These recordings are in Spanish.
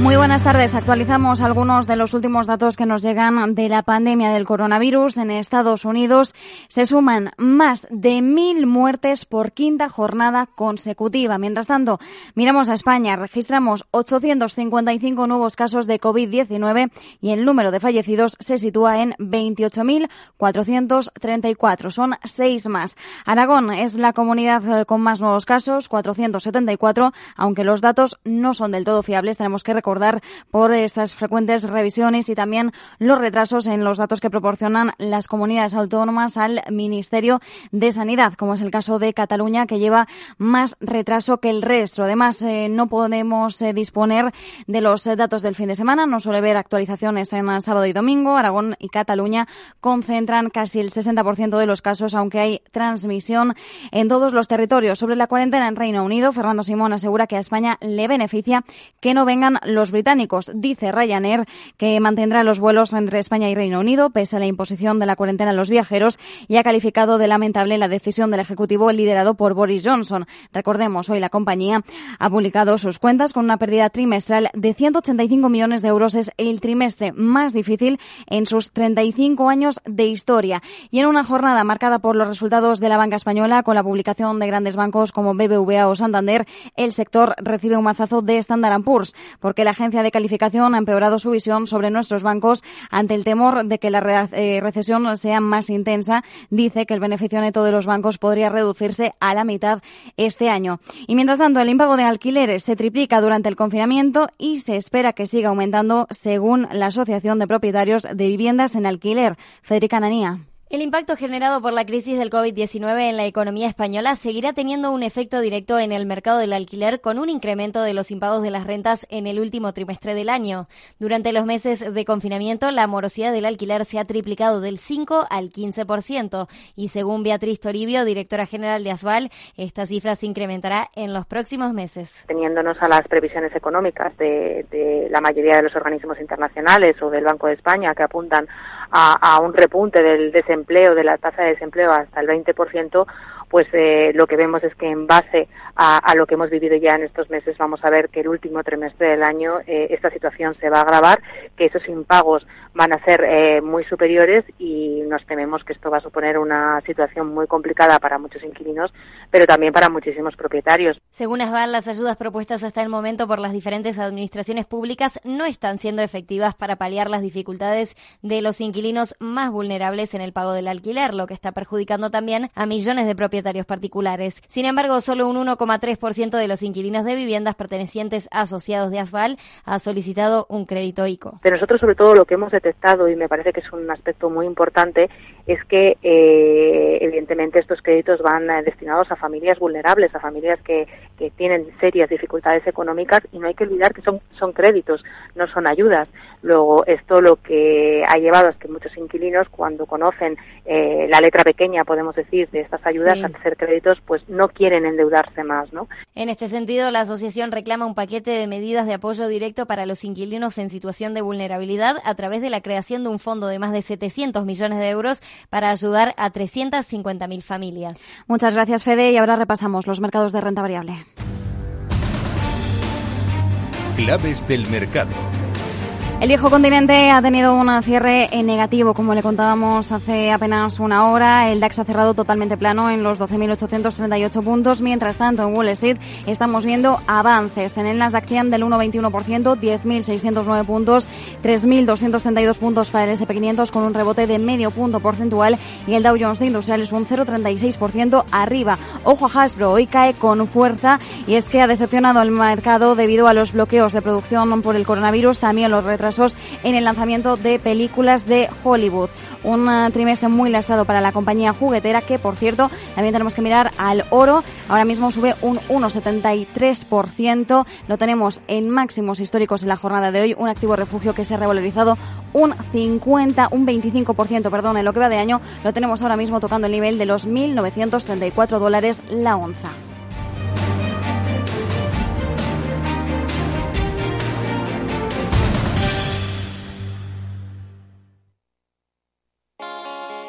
Muy buenas tardes. Actualizamos algunos de los últimos datos que nos llegan de la pandemia del coronavirus. En Estados Unidos se suman más de mil muertes por quinta jornada consecutiva. Mientras tanto, miramos a España. Registramos 855 nuevos casos de COVID-19 y el número de fallecidos se sitúa en 28.434. Son seis más. Aragón es la comunidad eh, con más nuevos casos, 474, aunque los datos no son del todo fiables. Tenemos que recordar por esas frecuentes revisiones y también los retrasos en los datos que proporcionan las comunidades autónomas al Ministerio de Sanidad, como es el caso de Cataluña, que lleva más retraso que el resto. Además, eh, no podemos eh, disponer de los datos del fin de semana. No suele haber actualizaciones en sábado y domingo. Aragón y Cataluña concentran casi el 60% de los casos, aunque hay transmisión en todos los territorios. Sobre la cuarentena en Reino Unido, Fernando Simón asegura que a España le beneficia que no vengan los británicos. Dice Ryanair que mantendrá los vuelos entre España y Reino Unido pese a la imposición de la cuarentena a los viajeros y ha calificado de lamentable la decisión del Ejecutivo liderado por Boris Johnson. Recordemos, hoy la compañía ha publicado sus cuentas con una pérdida trimestral de 185 millones de euros. Es el trimestre más difícil en sus 35 años de historia. Y en una jornada marcada por los resultados de la banca española con la publicación de grandes bancos como BBVA o Santander, el sector recibe un mazazo de Standard Poor's la agencia de calificación ha empeorado su visión sobre nuestros bancos ante el temor de que la eh, recesión sea más intensa. Dice que el beneficio neto de los bancos podría reducirse a la mitad este año. Y mientras tanto, el impago de alquileres se triplica durante el confinamiento y se espera que siga aumentando según la Asociación de Propietarios de Viviendas en Alquiler. Federica Nanía. El impacto generado por la crisis del COVID-19 en la economía española seguirá teniendo un efecto directo en el mercado del alquiler con un incremento de los impagos de las rentas en el último trimestre del año. Durante los meses de confinamiento, la morosidad del alquiler se ha triplicado del 5 al 15% y según Beatriz Toribio, directora general de Asval, esta cifra se incrementará en los próximos meses. Teniéndonos a las previsiones económicas de, de la mayoría de los organismos internacionales o del Banco de España que apuntan a, a un repunte del desempleo empleo, de la tasa de desempleo hasta el 20%, pues eh, lo que vemos es que en base a, lo que hemos vivido ya en estos meses vamos a ver que el último trimestre del año eh, esta situación se va a agravar, que esos impagos van a ser eh, muy superiores y nos tememos que esto va a suponer una situación muy complicada para muchos inquilinos, pero también para muchísimos propietarios. Según Asval, las ayudas propuestas hasta el momento por las diferentes administraciones públicas no están siendo efectivas para paliar las dificultades de los inquilinos más vulnerables en el pago del alquiler, lo que está perjudicando también a millones de propietarios particulares. Sin embargo, solo un 1,3% de los inquilinos de viviendas pertenecientes a asociados de Asval ha solicitado un crédito ICO. De nosotros, sobre todo, lo que hemos detectado, y me parece que es un aspecto muy importante, es que eh, evidentemente estos créditos van eh, destinados a familias vulnerables, a familias que, que, tienen serias dificultades económicas y no hay que olvidar que son, son créditos, no son ayudas. Luego, esto lo que ha llevado es que muchos inquilinos, cuando conocen eh, la letra pequeña, podemos decir, de estas ayudas, hacer créditos, pues no quieren endeudarse más, ¿no? En este sentido, la asociación reclama un paquete de medidas de apoyo directo para los inquilinos en situación de vulnerabilidad a través de la creación de un fondo de más de 700 millones de euros para ayudar a 350.000 familias. Muchas gracias, Fede, y ahora repasamos los mercados de renta variable. Claves del mercado. El viejo continente ha tenido un cierre en negativo, como le contábamos hace apenas una hora. El DAX ha cerrado totalmente plano en los 12.838 puntos. Mientras tanto, en Wall Street estamos viendo avances. En el Nasdaq 100 del 1,21%, 10.609 puntos, 3.232 puntos para el SP500 con un rebote de medio punto porcentual y el Dow Jones de Industriales un 0,36% arriba. Ojo a Hasbro, hoy cae con fuerza y es que ha decepcionado el mercado debido a los bloqueos de producción por el coronavirus, también los retrasos en el lanzamiento de películas de Hollywood. Un eh, trimestre muy lastrado para la compañía juguetera que, por cierto, también tenemos que mirar al oro. Ahora mismo sube un 1,73%. Lo tenemos en máximos históricos en la jornada de hoy. Un activo refugio que se ha revalorizado un 50, un 25%, perdón, en lo que va de año. Lo tenemos ahora mismo tocando el nivel de los 1.934 dólares la onza.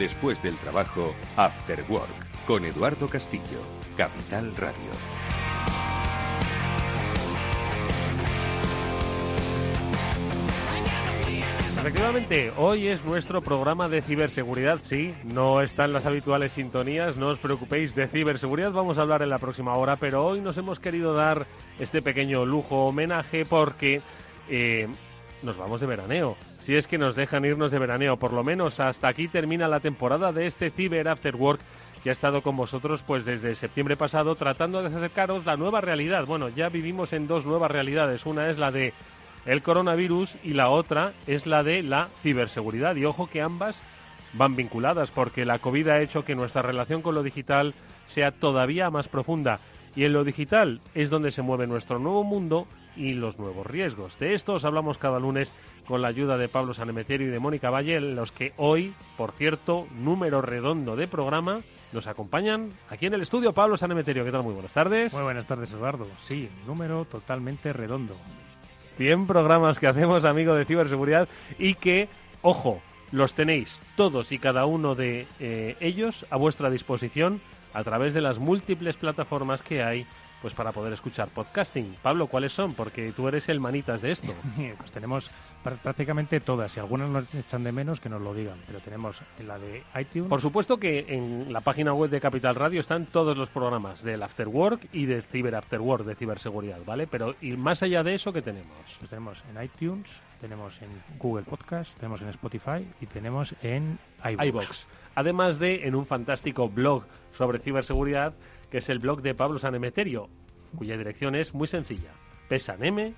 Después del trabajo, After Work, con Eduardo Castillo, Capital Radio. Efectivamente, hoy es nuestro programa de ciberseguridad, sí, no están las habituales sintonías, no os preocupéis, de ciberseguridad vamos a hablar en la próxima hora, pero hoy nos hemos querido dar este pequeño lujo homenaje porque eh, nos vamos de veraneo. Si es que nos dejan irnos de veraneo, por lo menos hasta aquí termina la temporada de este Ciber After Work que ha estado con vosotros pues desde septiembre pasado tratando de acercaros la nueva realidad. Bueno, ya vivimos en dos nuevas realidades. Una es la de el coronavirus y la otra es la de la ciberseguridad. Y ojo que ambas van vinculadas porque la COVID ha hecho que nuestra relación con lo digital sea todavía más profunda. Y en lo digital es donde se mueve nuestro nuevo mundo y los nuevos riesgos. De esto os hablamos cada lunes con la ayuda de Pablo Sanemeterio y de Mónica Valle, en los que hoy, por cierto, número redondo de programa, nos acompañan aquí en el estudio Pablo Sanemeterio. ¿Qué tal? Muy buenas tardes. Muy buenas tardes, Eduardo. Sí, número totalmente redondo. 100 programas que hacemos, amigo de ciberseguridad, y que, ojo, los tenéis todos y cada uno de eh, ellos a vuestra disposición a través de las múltiples plataformas que hay pues para poder escuchar podcasting. Pablo, ¿cuáles son? Porque tú eres el manitas de esto. pues tenemos prácticamente todas. Si algunas nos echan de menos, que nos lo digan. Pero tenemos en la de iTunes. Por supuesto que en la página web de Capital Radio están todos los programas del After Work y del Cyber After Work, de ciberseguridad, ¿vale? Pero y más allá de eso, ¿qué tenemos? Pues tenemos en iTunes, tenemos en Google Podcast, tenemos en Spotify y tenemos en iVoox. Además de en un fantástico blog sobre ciberseguridad que es el blog de Pablo Sanemeterio, cuya dirección es muy sencilla, pesanem.com.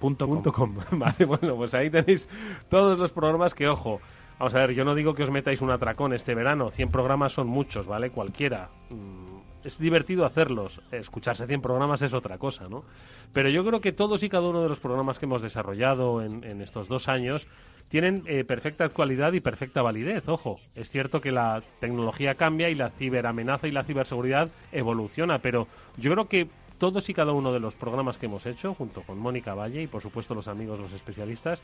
vale, bueno, pues ahí tenéis todos los programas que, ojo, vamos a ver, yo no digo que os metáis un atracón este verano, 100 programas son muchos, ¿vale? Cualquiera. Mm, es divertido hacerlos, escucharse 100 programas es otra cosa, ¿no? Pero yo creo que todos y cada uno de los programas que hemos desarrollado en, en estos dos años tienen eh, perfecta actualidad y perfecta validez. Ojo, es cierto que la tecnología cambia y la ciberamenaza y la ciberseguridad evoluciona, pero yo creo que todos y cada uno de los programas que hemos hecho, junto con Mónica Valle y por supuesto los amigos, los especialistas,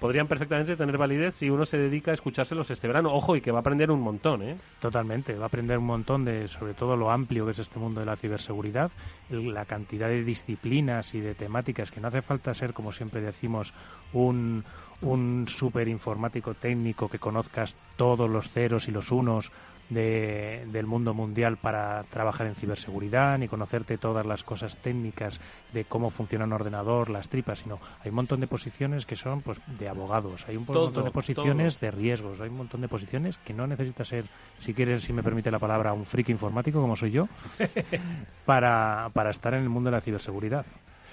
podrían perfectamente tener validez si uno se dedica a escuchárselos este verano. Ojo, y que va a aprender un montón, ¿eh? Totalmente, va a aprender un montón de, sobre todo, lo amplio que es este mundo de la ciberseguridad, la cantidad de disciplinas y de temáticas que no hace falta ser, como siempre decimos, un, un super informático técnico que conozcas todos los ceros y los unos de, del mundo mundial para trabajar en ciberseguridad, ni conocerte todas las cosas técnicas de cómo funciona un ordenador, las tripas, sino hay un montón de posiciones que son pues de abogados, hay un montón de posiciones de riesgos, hay un montón de posiciones que no necesitas ser, si quieres, si me permite la palabra, un friki informático como soy yo, para, para estar en el mundo de la ciberseguridad.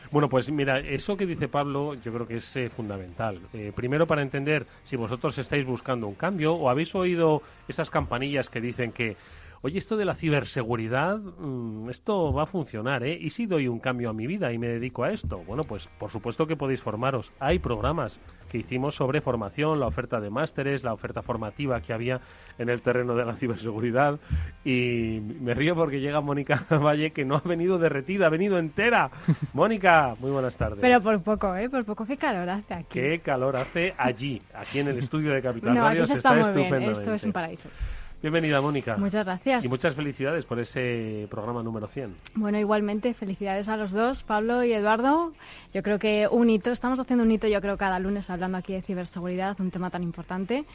Bueno, pues mira, eso que dice Pablo yo creo que es eh, fundamental. Eh, primero para entender si vosotros estáis buscando un cambio o habéis oído esas campanillas que dicen que oye, esto de la ciberseguridad, mm, esto va a funcionar, ¿eh? ¿Y si doy un cambio a mi vida y me dedico a esto? Bueno, pues por supuesto que podéis formaros. Hay programas que hicimos sobre formación, la oferta de másteres, la oferta formativa que había en el terreno de la ciberseguridad. Y me río porque llega Mónica Valle, que no ha venido derretida, ha venido entera. Mónica, muy buenas tardes. Pero por poco, ¿eh? Por poco, qué calor hace aquí. Qué calor hace allí, aquí en el estudio de Capital no, Radio. Aquí se está, muy bien, esto es un paraíso. Bienvenida, Mónica. Muchas gracias. Y muchas felicidades por ese programa número 100. Bueno, igualmente, felicidades a los dos, Pablo y Eduardo. Yo creo que un hito, estamos haciendo un hito, yo creo, cada lunes hablando aquí de ciberseguridad, un tema tan importante.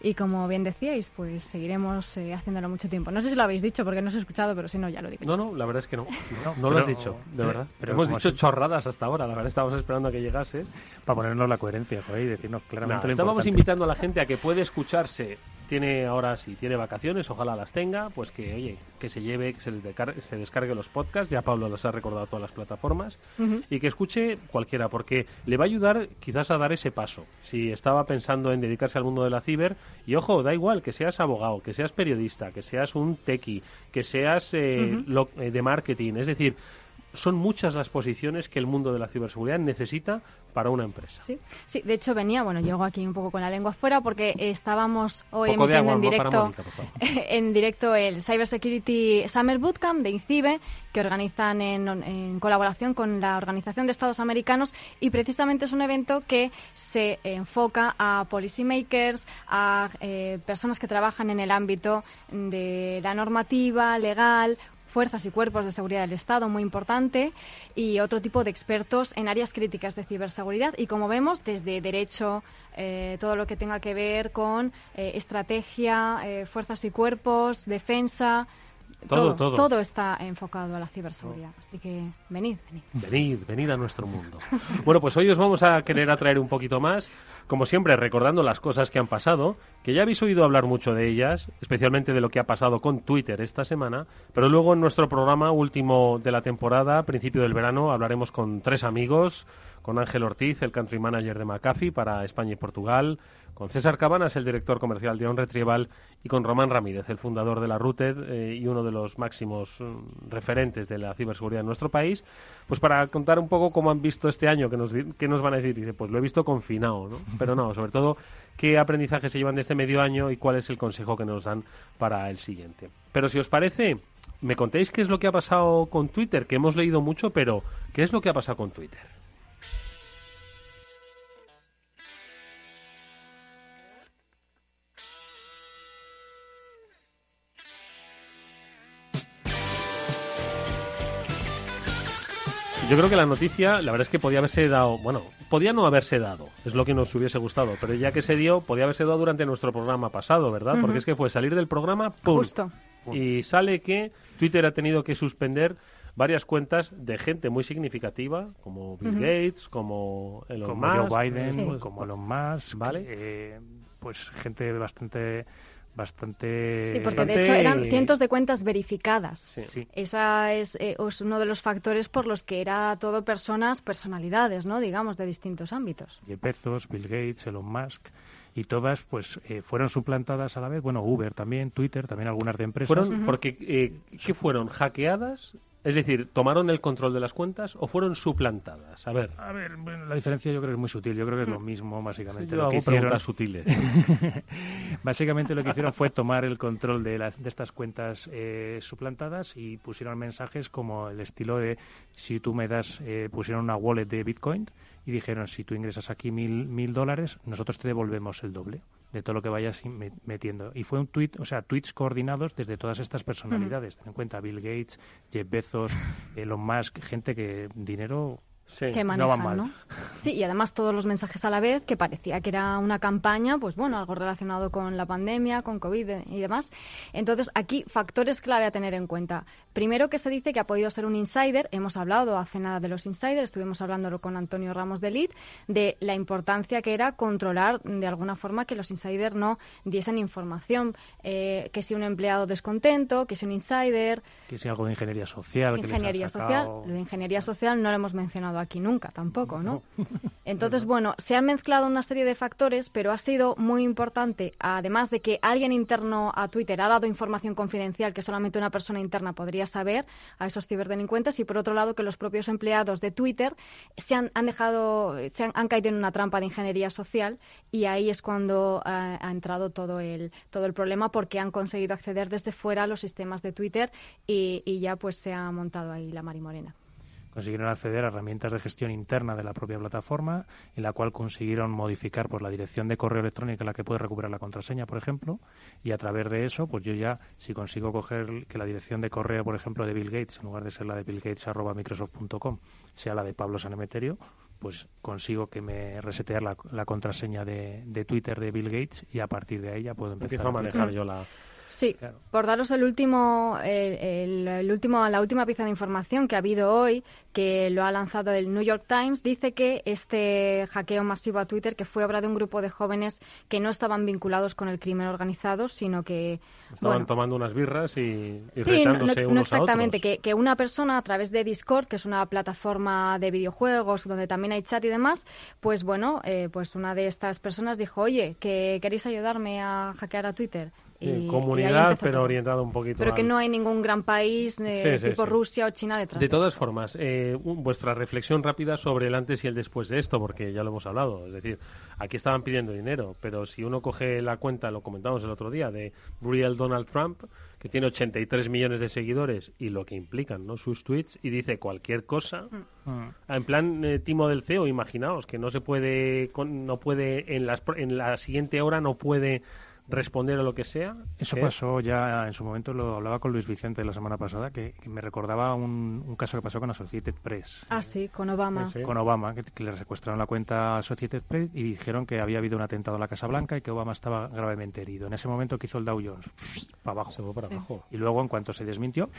Y como bien decíais, pues seguiremos eh, haciéndolo mucho tiempo. No sé si lo habéis dicho porque no os he escuchado, pero si no, ya lo digo. No, no, la verdad es que no. No, lo has dicho, de verdad. Pero Hemos dicho chorradas hasta ahora, la verdad estábamos esperando a que llegase. Para ponernos la coherencia, y decirnos claramente lo Estábamos invitando a la gente a que puede escucharse tiene ahora si tiene vacaciones, ojalá las tenga, pues que oye, que se lleve, que se, descargue, se descargue los podcasts, ya Pablo los ha recordado todas las plataformas, y que escuche cualquiera, porque le va a ayudar quizás a dar ese paso. Si estaba pensando en dedicarse al mundo de la ciber, y ojo, da igual que seas abogado, que seas periodista, que seas un tequi, que seas eh, eh, de marketing, es decir, son muchas las posiciones que el mundo de la ciberseguridad necesita para una empresa. Sí, sí, de hecho venía, bueno, llego aquí un poco con la lengua fuera porque estábamos hoy emitiendo en directo en directo el Cyber Security Summer Bootcamp de INCIBE que organizan en, colaboración con la Organización de Estados Americanos y precisamente es un evento que se enfoca a policymakers, a eh, personas que trabajan en el ámbito de la normativa legal fuerzas y cuerpos de seguridad del Estado, muy importante, y otro tipo de expertos en áreas críticas de ciberseguridad. Y como vemos, desde derecho, eh, todo lo que tenga que ver con eh, estrategia, eh, fuerzas y cuerpos, defensa, todo, todo, está enfocado a la ciberseguridad. Así que venid, venid. Venid, venid a nuestro mundo. bueno, pues hoy os vamos a querer atraer un poquito más, como siempre, recordando las cosas que han pasado, que ya habéis oído hablar mucho de ellas, especialmente de lo que ha pasado con Twitter esta semana, pero luego en nuestro programa último de la temporada, principio del verano, hablaremos con tres amigos, con Ángel Ortiz, el country manager de McAfee para España y Portugal, con César Cabanas, el director comercial de On Retrieval, y con Román Ramírez, el fundador de la Routed eh, y uno de los máximos mm, referentes de la ciberseguridad en nuestro país, pues para contar un poco cómo han visto este año, que nos, que nos van a decir. Dice, pues lo he visto confinado, ¿no? Pero no, sobre todo, qué aprendizaje se llevan de este medio año y cuál es el consejo que nos dan para el siguiente. Pero si os parece, me contéis qué es lo que ha pasado con Twitter, que hemos leído mucho, pero ¿qué es lo que ha pasado con Twitter? Yo creo que la noticia, la verdad es que podía haberse dado, bueno, podía no haberse dado, es lo que nos hubiese gustado, pero ya que se dio, podía haberse dado durante nuestro programa pasado, ¿verdad? Porque es que fue salir del programa, ¡pum! Justo. Y sale que Twitter ha tenido que suspender varias cuentas de gente muy significativa, como Bill Gates, como Elon como Musk, Joe Biden, como Elon Musk, ¿vale? Eh, pues gente bastante bastante... Sí, porque de hecho eran cientos de cuentas verificadas. Sí. Esa es, eh, es, uno de los factores por los que era todo personas, personalidades, ¿no? Digamos, de distintos ámbitos. Jeff Bezos, Bill Gates, Elon Musk y todas pues eh, fueron suplantadas a la vez. Bueno, Uber también, Twitter, también algunas de empresas. Fueron, porque, eh, ¿qué fueron? ¿Hackeadas? Es decir, ¿tomaron el control de las cuentas o fueron suplantadas? A ver. A ver, la diferencia yo creo que es muy sutil. Yo creo que es lo mismo, básicamente. lo que hicieron... sutiles. básicamente lo que hicieron fue tomar el control de, las, de estas cuentas eh, suplantadas y pusieron mensajes como el estilo de si tú me das, eh, pusieron una wallet de Bitcoin y dijeron si tú ingresas aquí mil, mil dólares, nosotros te devolvemos el doble de todo lo que vayas metiendo. Y fue un tweet, o sea, tweets coordinados desde todas estas personalidades. Ten en cuenta Bill Gates, Jeff Bezos, Elon Musk, gente que dinero que manejan, ¿no? Sí, y además todos los mensajes a la vez, que parecía que era una campaña, pues bueno, algo relacionado con la pandemia, con COVID y demás. Entonces, aquí factores clave a tener en cuenta. Primero que se dice que ha podido ser un insider, hemos hablado hace nada de los insiders, estuvimos hablándolo con Antonio Ramos de Lid, de la importancia que era controlar de alguna forma que los insiders no diesen información, eh, que si un empleado descontento, que si un insider... Que si algo de ingeniería social. Ingeniería social, de ingeniería social no lo hemos mencionado aquí nunca tampoco, ¿no? Entonces, bueno, se han mezclado una serie de factores, pero ha sido muy importante, además de que alguien interno a Twitter ha dado información confidencial que solamente una persona interna podría saber a esos ciberdelincuentes, y por otro lado que los propios empleados de Twitter se han, dejado, se han, caído en una trampa de ingeniería social y ahí es cuando ha, entrado todo el, todo el problema porque han conseguido acceder desde fuera a los sistemas de Twitter y, y ya pues se ha montado ahí la marimorena. Consiguieron acceder a herramientas de gestión interna de la propia plataforma, en la cual consiguieron modificar pues, la dirección de correo electrónico en la que puede recuperar la contraseña, por ejemplo, y a través de eso, pues yo ya, si consigo coger que la dirección de correo, por ejemplo, de Bill Gates, en lugar de ser la de Bill Gates arroba microsoft.com, sea la de Pablo Sanemeterio, pues consigo que me resetear la, contraseña de, de, Twitter de Bill Gates y a partir de ahí ya puedo empezar a manejar yo la, Sí, por daros el último, el, último, la última pieza de información que ha habido hoy, que lo ha lanzado el New York Times, dice que este hackeo masivo a Twitter, que fue obra de un grupo de jóvenes que no estaban vinculados con el crimen organizado, sino que... Estaban tomando unas birras y, y sí, no, no, exactamente, Que, que una persona a través de Discord, que es una plataforma de videojuegos donde también hay chat y demás, pues bueno, eh, pues una de estas personas dijo, oye, que queréis ayudarme a hackear a Twitter comunidad, pero orientado un poquito. Pero que no hay ningún gran país de tipo Rusia o China detrás. De, todas formas, eh, vuestra reflexión rápida sobre el antes y el después de esto, porque ya lo hemos hablado. Es decir, aquí estaban pidiendo dinero, pero si uno coge la cuenta, lo comentamos el otro día, de Real Donald Trump, que tiene 83 millones de seguidores y lo que implican ¿no? sus tweets, y dice cualquier cosa. Mm. En plan eh, timo del CEO, imaginaos que no se puede, no puede en, las, en la siguiente hora no puede responder a lo que sea. Eso pasó ya en su momento, lo hablaba con Luis Vicente la semana pasada, que, me recordaba un, caso que pasó con Associated Press. Ah, sí, con Obama. Con Obama, que, le secuestraron la cuenta a Associated Press y dijeron que había habido un atentado en la Casa Blanca y que Obama estaba gravemente herido. En ese momento, ¿qué hizo el Dow Jones? Para abajo. Se fue para abajo. Y luego, en cuanto se desmintió,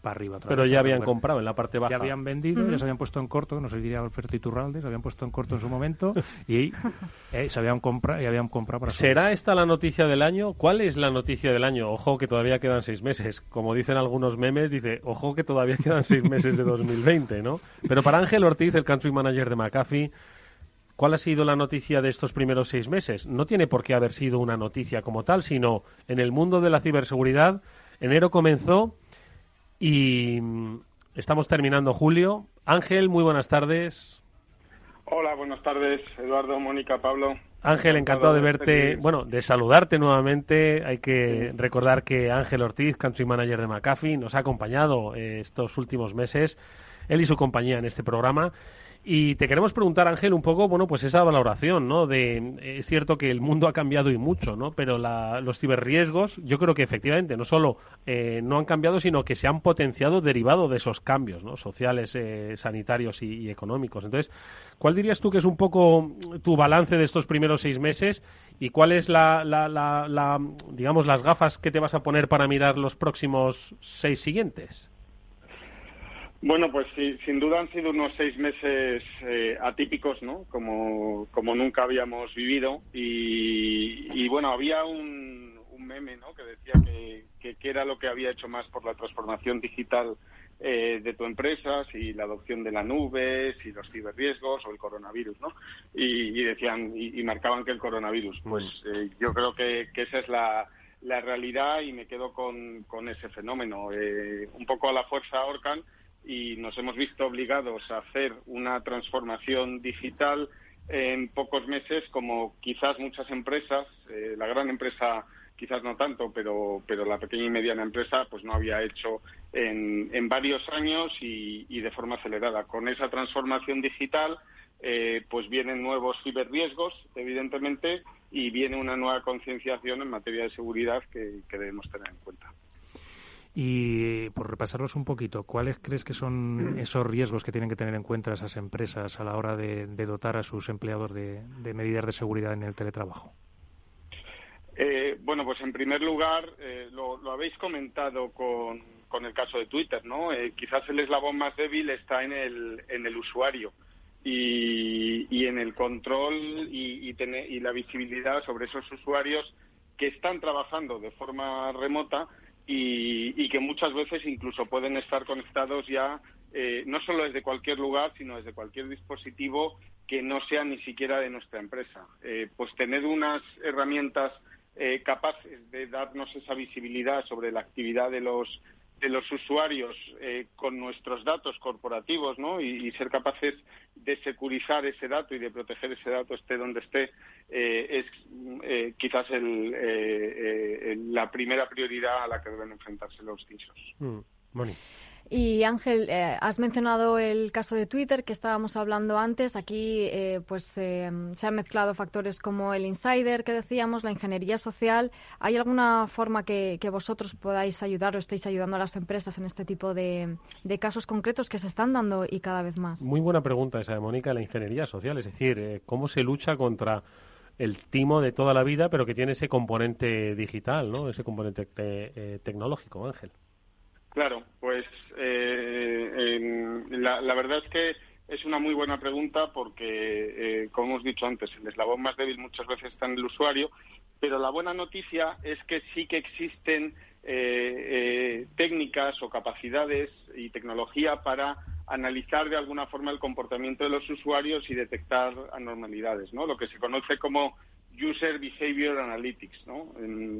para arriba. Pero ya habían comprado en la parte baja. Ya habían vendido, ya se habían puesto en corto, no se diría Alberto Iturralde, se habían puesto en corto en su momento y eh, se habían comprado y habían comprado para ¿Será esta la noticia del año? ¿Cuál es la noticia del año? Ojo que todavía quedan seis meses. Como dicen algunos memes, dice, ojo que todavía quedan seis meses de 2020, ¿no? Pero para Ángel Ortiz, el country manager de McAfee, ¿Cuál ha sido la noticia de estos primeros seis meses? No tiene por qué haber sido una noticia como tal, sino en el mundo de la ciberseguridad, enero comenzó y mm, estamos terminando julio. Ángel, muy buenas tardes. Hola, buenas tardes, Eduardo, Mónica, Pablo. Ángel, encantado de verte, bueno, de saludarte nuevamente. Hay que recordar que Ángel Ortiz, country manager de McAfee, nos ha acompañado eh, estos últimos meses, él y su compañía en este programa. Y te queremos preguntar, Ángel, un poco, bueno, pues esa valoración, ¿no? De, es cierto que el mundo ha cambiado y mucho, ¿no? Pero los ciberriesgos, yo creo que efectivamente no solo eh, no han cambiado, sino que se han potenciado derivado de esos cambios, ¿no? Sociales, eh, sanitarios y, económicos. Entonces, ¿cuál dirías tú que es un poco tu balance de estos primeros seis meses y cuál es la, la, la digamos, las gafas que te vas a poner para mirar los próximos seis siguientes? Bueno, pues sí, sin duda han sido unos seis meses eh, atípicos, ¿no? Como, como nunca habíamos vivido. Y, bueno, había un, meme, ¿no? Que decía que, que, era lo que había hecho más por la transformación digital eh, de tu empresa, si la adopción de la nube, si los ciberriesgos o el coronavirus, ¿no? Y, decían, y, marcaban que el coronavirus. Pues eh, yo creo que, que esa es la, la realidad y me quedo con, con ese fenómeno. un poco a la fuerza Orcan y nos hemos visto obligados a hacer una transformación digital en pocos meses como quizás muchas empresas, eh, la gran empresa quizás no tanto, pero, pero la pequeña y mediana empresa pues no había hecho en, en varios años y, de forma acelerada. Con esa transformación digital eh, pues vienen nuevos ciberriesgos, evidentemente, y viene una nueva concienciación en materia de seguridad que debemos tener en cuenta. Y por repasarlos un poquito, ¿cuáles crees que son esos riesgos que tienen que tener en cuenta esas empresas a la hora de, dotar a sus empleados de, medidas de seguridad en el teletrabajo? Eh, bueno, pues en primer lugar, eh, lo, habéis comentado con, el caso de Twitter, ¿no? Eh, quizás el eslabón más débil está en el, en el usuario y, y en el control y, y, y la visibilidad sobre esos usuarios que están trabajando de forma remota y, que muchas veces incluso pueden estar conectados ya eh, no solo desde cualquier lugar, sino desde cualquier dispositivo que no sea ni siquiera de nuestra empresa. Eh, pues tener unas herramientas eh, capaces de darnos esa visibilidad sobre la actividad de los de los usuarios eh, con nuestros datos corporativos ¿no? y, ser capaces de securizar ese dato y de proteger ese dato esté donde esté eh, es eh, quizás el, la primera prioridad a la que deben enfrentarse los CISOs. Mm, Y Ángel, eh, has mencionado el caso de Twitter que estábamos hablando antes. Aquí eh, pues eh, se han mezclado factores como el insider que decíamos, la ingeniería social. ¿Hay alguna forma que, vosotros podáis ayudar o estéis ayudando a las empresas en este tipo de, casos concretos que se están dando y cada vez más? Muy buena pregunta esa de Mónica, la ingeniería social. Es decir, ¿cómo se lucha contra el timo de toda la vida, pero que tiene ese componente digital, ¿no? ese componente tecnológico, Ángel? Claro, pues eh, la, verdad es que es una muy buena pregunta porque, eh, como hemos dicho antes, el eslabón más débil muchas veces está en el usuario, pero la buena noticia es que sí que existen eh, técnicas o capacidades y tecnología para analizar de alguna forma el comportamiento de los usuarios y detectar anormalidades, ¿no? Lo que se conoce como User Behavior Analytics, ¿no?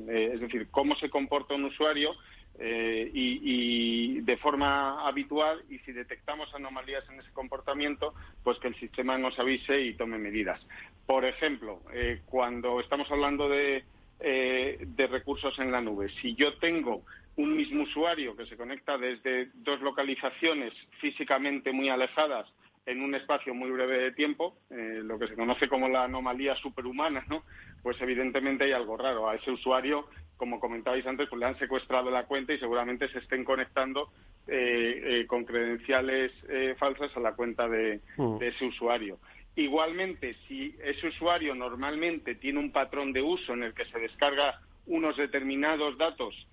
es decir, cómo se comporta un usuario eh, y, de forma habitual y si detectamos anomalías en ese comportamiento, pues que el sistema nos avise y tome medidas. Por ejemplo, eh, cuando estamos hablando de, eh, de recursos en la nube, si yo tengo un mismo usuario que se conecta desde dos localizaciones físicamente muy alejadas en un espacio muy breve de tiempo, lo que se conoce como la anomalía superhumana, ¿no? Pues evidentemente hay algo raro. A ese usuario como comentabais antes, pues le han secuestrado la cuenta y seguramente se estén conectando eh, eh, con credenciales eh, falsas a la cuenta de, mm. de, ese usuario. Igualmente, si ese usuario normalmente tiene un patrón de uso en el que se descarga unos determinados datos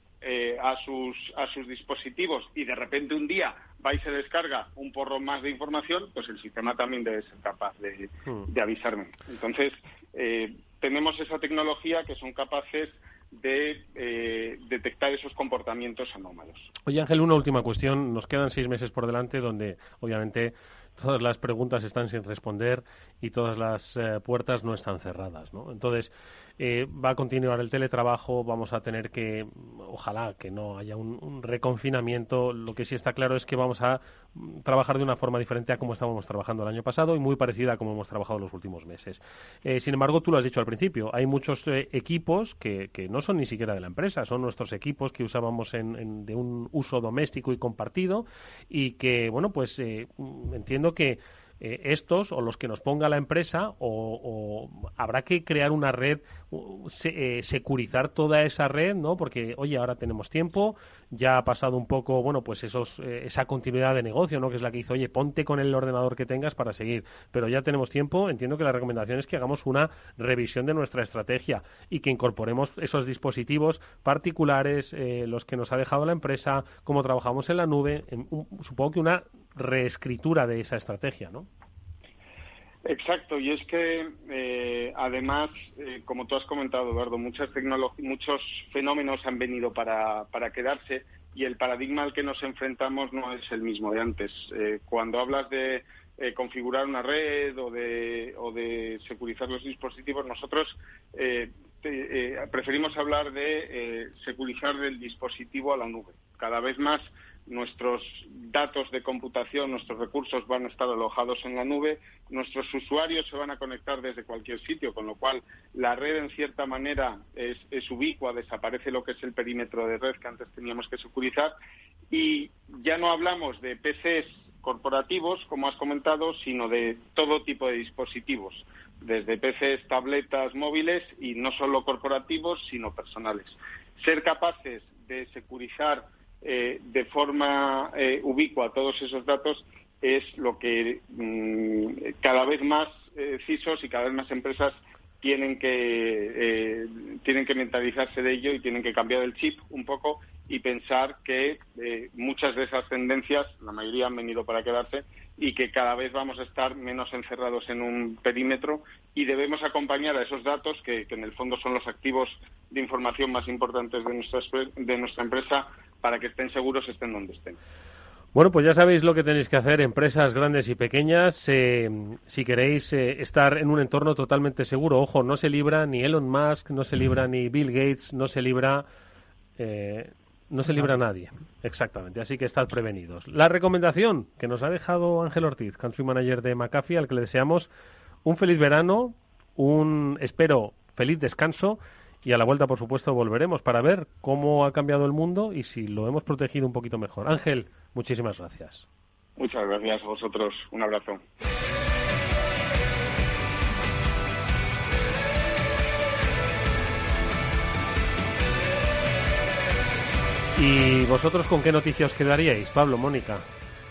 a, sus, a sus dispositivos y de repente un día va y se descarga un porro más de información, pues el sistema también debe ser capaz de, mm. de avisarme. Entonces, tenemos esa tecnología que son capaces de eh, detectar esos comportamientos anómalos. Oye, Ángel, una última cuestión. Nos quedan seis meses por delante donde, obviamente, todas las preguntas están sin responder y todas las eh, puertas no están cerradas, ¿no? Entonces, eh, va a continuar el teletrabajo, vamos a tener que, ojalá que no haya un, reconfinamiento, lo que sí está claro es que vamos a mm, trabajar de una forma diferente a como estábamos trabajando el año pasado y muy parecida a como hemos trabajado los últimos meses. Eh, sin embargo, tú lo has dicho al principio, hay muchos eh, equipos que, que, no son ni siquiera de la empresa, son nuestros equipos que usábamos en, de un uso doméstico y compartido y que, bueno, pues mm, entiendo que eh, estos o los que nos ponga la empresa o, habrá que crear una red, eh, securizar toda esa red, ¿no? Porque, oye, ahora tenemos tiempo, ya ha pasado un poco, bueno, pues esos, eh, esa continuidad de negocio, ¿no? Que es la que hizo, oye, ponte con el ordenador que tengas para seguir. Pero ya tenemos tiempo, entiendo que la recomendación es que hagamos una revisión de nuestra estrategia y que incorporemos esos dispositivos particulares, los que nos ha dejado la empresa, cómo trabajamos en la nube, supongo que una reescritura de esa estrategia, ¿no? Exacto, y es que eh, además, eh, como tú has comentado, Eduardo, muchas muchos fenómenos han venido para, para, quedarse y el paradigma al que nos enfrentamos no es el mismo de antes. Eh, cuando hablas de configurar una red o de, o de securizar los dispositivos, nosotros preferimos hablar de securizar del dispositivo a la nube. Cada vez más nuestros datos de computación, nuestros recursos van a estar alojados en la nube, nuestros usuarios se van a conectar desde cualquier sitio, con lo cual la red en cierta manera es, ubicua, desaparece lo que es el perímetro de red que antes teníamos que securizar y ya no hablamos de PCs corporativos, como has comentado, sino de todo tipo de dispositivos, desde PCs, tabletas, móviles y no solo corporativos, sino personales. Ser capaces de securizar eh, de forma eh, ubicua todos esos datos es lo que mm, cada vez más eh, CISOs y cada vez más empresas tienen que tienen que mentalizarse de ello y tienen que cambiar el chip un poco y pensar que muchas de esas tendencias, la mayoría han venido para quedarse y que cada vez vamos a estar menos encerrados en un perímetro y debemos acompañar a esos datos que, que en el fondo son los activos de información más importantes de nuestra, de nuestra empresa para que estén seguros estén donde estén. Bueno, pues ya sabéis lo que tenéis que hacer, empresas grandes y pequeñas, eh, si queréis eh, estar en un entorno totalmente seguro. Ojo, no se libra ni Elon Musk, no se libra ni Bill Gates, no se libra, eh, no se libra nadie. Exactamente, así que estad prevenidos. La recomendación que nos ha dejado Ángel Ortiz, country manager de McAfee, al que le deseamos un feliz verano, un, espero, feliz descanso Y a la vuelta, por supuesto, volveremos para ver cómo ha cambiado el mundo y si lo hemos protegido un poquito mejor. Ángel, muchísimas gracias. Muchas gracias a vosotros. Un abrazo. ¿Y vosotros con qué noticias os quedaríais, Pablo, Mónica?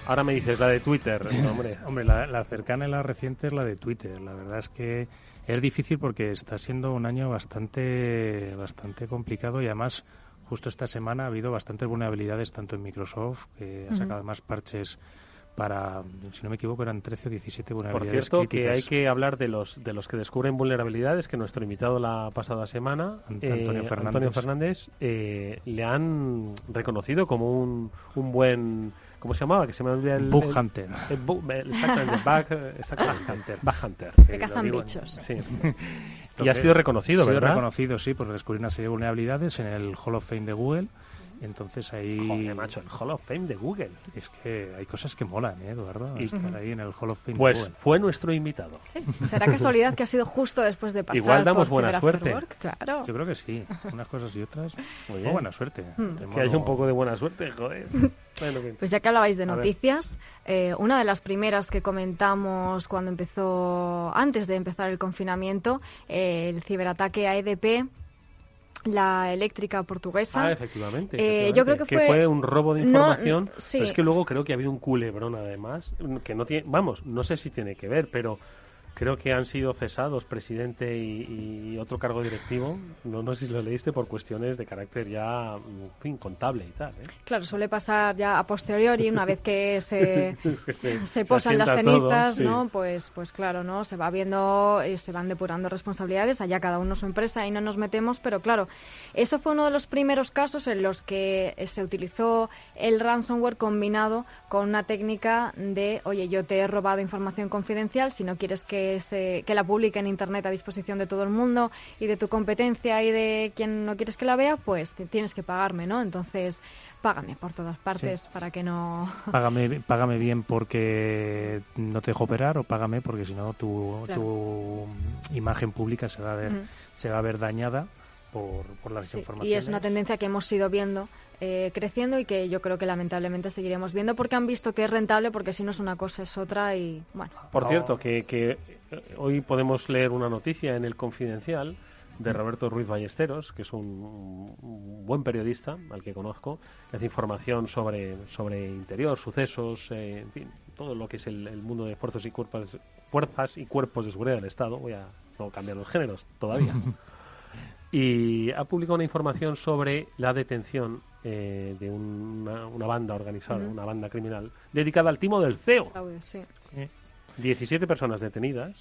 Ahora me dices la de Twitter, hombre. hombre, la, cercana y la reciente es la de Twitter. La verdad es que es difícil porque está siendo un año bastante, bastante complicado y además justo esta semana ha habido bastantes vulnerabilidades tanto en Microsoft, que ha sacado más parches para, si no me equivoco, eran 13 o 17 vulnerabilidades Por cierto, que hay que hablar de los de los que descubren vulnerabilidades, que nuestro invitado la pasada semana, Antonio Fernández, Antonio Fernández eh, le han reconocido como un, un buen ¿Cómo se llamaba? Que se me olvida el... Bug Hunter. exactamente, Bug, Hunter. Bug Hunter. Que cazan bichos. Sí. y ha sido reconocido, ¿verdad? Ha sido reconocido, sí, por descubrir una serie de vulnerabilidades en el Hall of Fame de Google entonces ahí... Joder, macho, el Hall of Fame de Google. Es que hay cosas que molan, ¿eh, Eduardo? Y estar ahí en el Hall of Fame pues de Google. fue nuestro invitado. ¿Será casualidad que ha sido justo después de pasar Igual damos buena suerte. Claro. Yo creo que sí. Unas cosas y otras. Muy buena suerte. Hmm. Que haya un poco de buena suerte, joder. pues ya que hablabais de noticias, eh, una de las primeras que comentamos cuando empezó, antes de empezar el confinamiento, eh, el ciberataque a EDP la eléctrica portuguesa. Ah, efectivamente. Eh, yo creo que fue... un robo de información. Pero es que luego creo que ha habido un culebrón además, que no tiene, vamos, no sé si tiene que ver, pero creo que han sido cesados presidente y, otro cargo directivo. No, no sé si lo leíste por cuestiones de carácter ya fin, contable y tal. ¿eh? Claro, suele pasar ya a posteriori, una vez que se, se, posan las cenizas, ¿no? Pues, pues claro, ¿no? Se va viendo y se van depurando responsabilidades, allá cada uno su empresa y no nos metemos, pero claro, eso fue uno de los primeros casos en los que se utilizó el ransomware combinado con una técnica de, oye, yo te he robado información confidencial, si no quieres que que, la publique en Internet a disposición de todo el mundo y de tu competencia y de quien no quieres que la vea, pues tienes que pagarme, ¿no? Entonces, págame por todas partes para que no... Págame, págame bien porque no te dejo operar o págame porque si no tu, tu imagen pública se va a ver, se va a ver dañada por, por las informaciones. Y es una tendencia que hemos ido viendo eh, creciendo y que yo creo que lamentablemente seguiremos viendo porque han visto que es rentable porque si no es una cosa es otra y bueno. Por cierto, que, que eh, hoy podemos leer una noticia en el Confidencial de Roberto Ruiz Ballesteros, que es un, buen periodista al que conozco, que hace información sobre, sobre interior, sucesos, eh, en fin, todo lo que es el, mundo de fuerzas y cuerpos, fuerzas y cuerpos de seguridad del Estado. Voy a no cambiar los géneros todavía. y ha publicado una información sobre la detención eh, de una, una, banda organizada, una banda criminal, dedicada al timo del CEO. 17 personas detenidas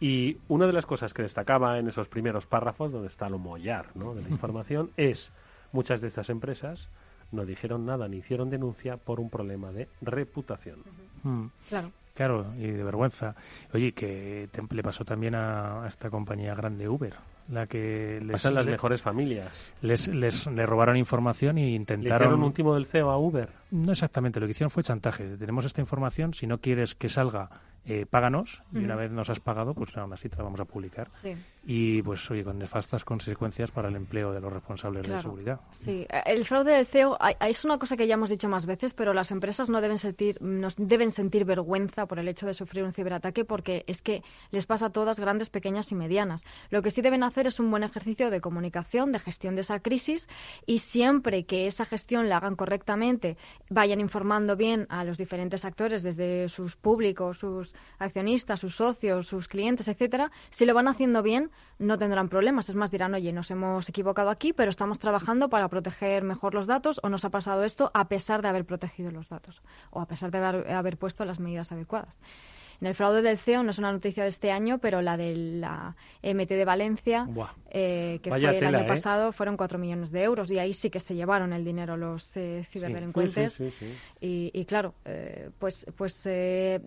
y una de las cosas que destacaba en esos primeros párrafos, donde está lo mollar ¿no? de la información, es muchas de estas empresas no dijeron nada ni hicieron denuncia por un problema de reputación. Claro. Claro, y de vergüenza. Oye, que le pasó también a, esta compañía grande Uber, la que les pasan las mejores familias. Les, les, robaron información y intentaron. ¿Le hicieron un timo del CEO a Uber? No exactamente, lo que hicieron fue chantaje. Tenemos esta información, si no quieres que salga eh, páganos y una vez nos has pagado, pues aún así te la vamos a publicar. Y pues oye, con nefastas consecuencias para el empleo de los responsables de seguridad. Sí, el fraude del CEO es una cosa que ya hemos dicho más veces, pero las empresas no deben sentir, nos deben sentir vergüenza por el hecho de sufrir un ciberataque porque es que les pasa a todas, grandes, pequeñas y medianas. Lo que sí deben hacer es un buen ejercicio de comunicación, de gestión de esa crisis y siempre que esa gestión la hagan correctamente, vayan informando bien a los diferentes actores, desde sus públicos, sus accionistas, sus socios, sus clientes, etcétera, si lo van haciendo bien, no tendrán problemas. Es más, dirán, oye, nos hemos equivocado aquí, pero estamos trabajando para proteger mejor los datos o nos ha pasado esto a pesar de haber protegido los datos o a pesar de haber puesto las medidas adecuadas. En el fraude del CEO no es una noticia de este año, pero la de la MT de Valencia, eh, que fue el año ¿eh? pasado, fueron 4 millones de euros y ahí sí que se llevaron el dinero los eh, ciberdelincuentes. y, claro, pues, pues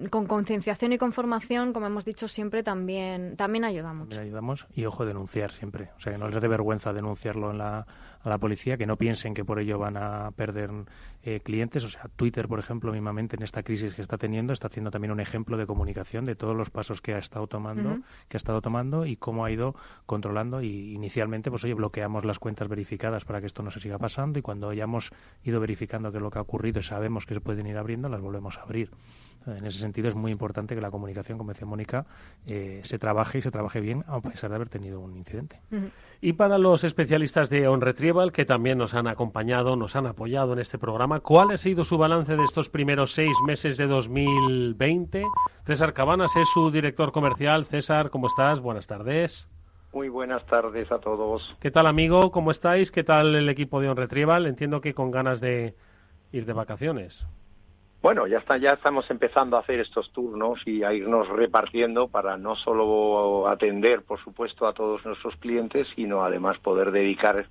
con concienciación y con formación, como hemos dicho siempre, también, también ayudamos. También ayudamos y ojo, denunciar siempre. O sea, que no les dé vergüenza denunciarlo en la, a la policía, que no piensen que por ello van a perder clientes. O sea, Twitter, por ejemplo, mismamente en esta crisis que está teniendo, está haciendo también un ejemplo de comunicación de todos los pasos que ha estado tomando, que ha estado tomando y cómo ha ido controlando y inicialmente pues oye, bloqueamos las cuentas verificadas para que esto no se siga pasando y cuando hayamos ido verificando qué es lo que ha ocurrido y sabemos que se pueden ir abriendo, las volvemos a abrir. En ese sentido es muy importante que la comunicación, como decía Mónica, eh, se trabaje y se trabaje bien a pesar de haber tenido un incidente. Y para los especialistas de On Retrieval, que también nos han acompañado, nos han apoyado en este programa, ¿cuál ha sido su balance de estos primeros seis meses de 2020? César Cabanas es su director comercial. César, ¿cómo estás? Buenas tardes. Muy buenas tardes a todos. ¿Qué tal, amigo? ¿Cómo estáis? ¿Qué tal el equipo de On Retrieval? Entiendo que con ganas de ir de vacaciones. Bueno, ya está, ya estamos empezando a hacer estos turnos y a irnos repartiendo para no solo atender, por supuesto, a todos nuestros clientes, sino además poder dedicar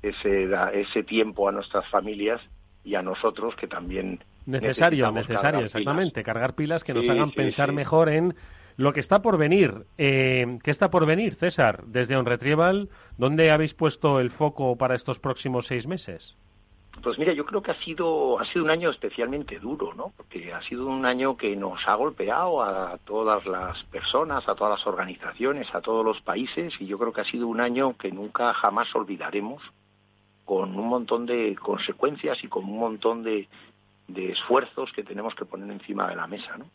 ese, ese tiempo a nuestras familias y a nosotros que también necesario, necesario, exactamente, cargar pilas que nos hagan pensar mejor en lo que está por venir. Eh, ¿Qué está por venir, César? Desde On Retrieval, ¿dónde habéis puesto el foco para estos próximos seis meses? Pues mira, yo creo que ha sido, ha sido un año especialmente duro, ¿no? Porque ha sido un año que nos ha golpeado a todas las personas, a todas las organizaciones, a todos los países, y yo creo que ha sido un año que nunca jamás olvidaremos, con un montón de consecuencias y con un montón de, de esfuerzos que tenemos que poner encima de la mesa, ¿no?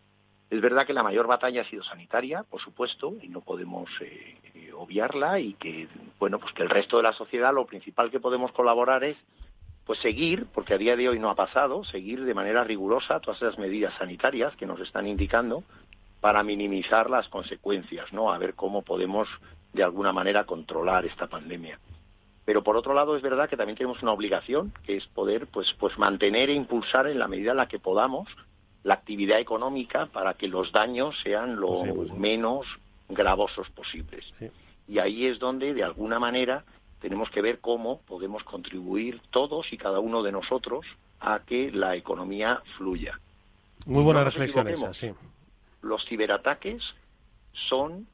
Es verdad que la mayor batalla ha sido sanitaria, por supuesto, y no podemos eh, obviarla y que, bueno, pues que el resto de la sociedad lo principal que podemos colaborar es pues seguir, porque a día de hoy no ha pasado, seguir de manera rigurosa todas esas medidas sanitarias que nos están indicando para minimizar las consecuencias, ¿no? A ver cómo podemos de alguna manera controlar esta pandemia. Pero por otro lado es verdad que también tenemos una obligación, que es poder pues pues mantener e impulsar en la medida en la que podamos la actividad económica para que los daños sean lo menos gravosos posibles. Y ahí es donde de alguna manera tenemos que ver cómo podemos contribuir todos y cada uno de nosotros a que la economía fluya. Muy buena reflexión esa, sí. Los ciberataques son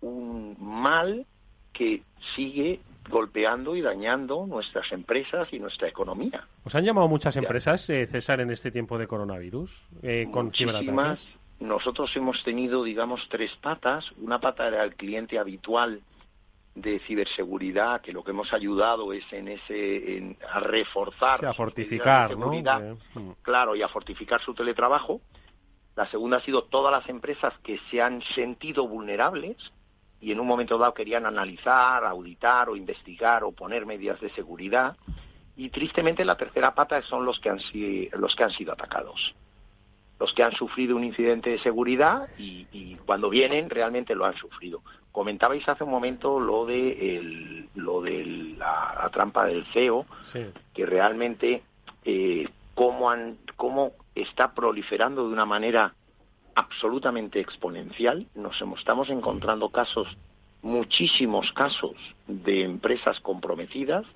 un mal que sigue golpeando y dañando nuestras empresas y nuestra economía. ¿Os han llamado muchas empresas, eh, César, en este tiempo de coronavirus eh, con ciberataques? Nosotros hemos tenido, digamos, tres patas. Una pata era el cliente habitual de ciberseguridad que lo que hemos ayudado es en ese a reforzar a fortificar ¿no? Mm. claro y a fortificar su teletrabajo. La segunda ha sido todas las empresas que se han sentido vulnerables y en un momento dado querían analizar auditar o investigar o poner medidas de seguridad. Y tristemente la tercera pata son los que han los que han sido atacados. Los que han sufrido un incidente de seguridad y, y cuando vienen realmente lo han sufrido Comentabais hace un momento lo de lo de la, trampa del CEO, que realmente eh, cómo, han, cómo está proliferando de una manera absolutamente exponencial. Nos estamos encontrando casos, muchísimos casos de empresas comprometidas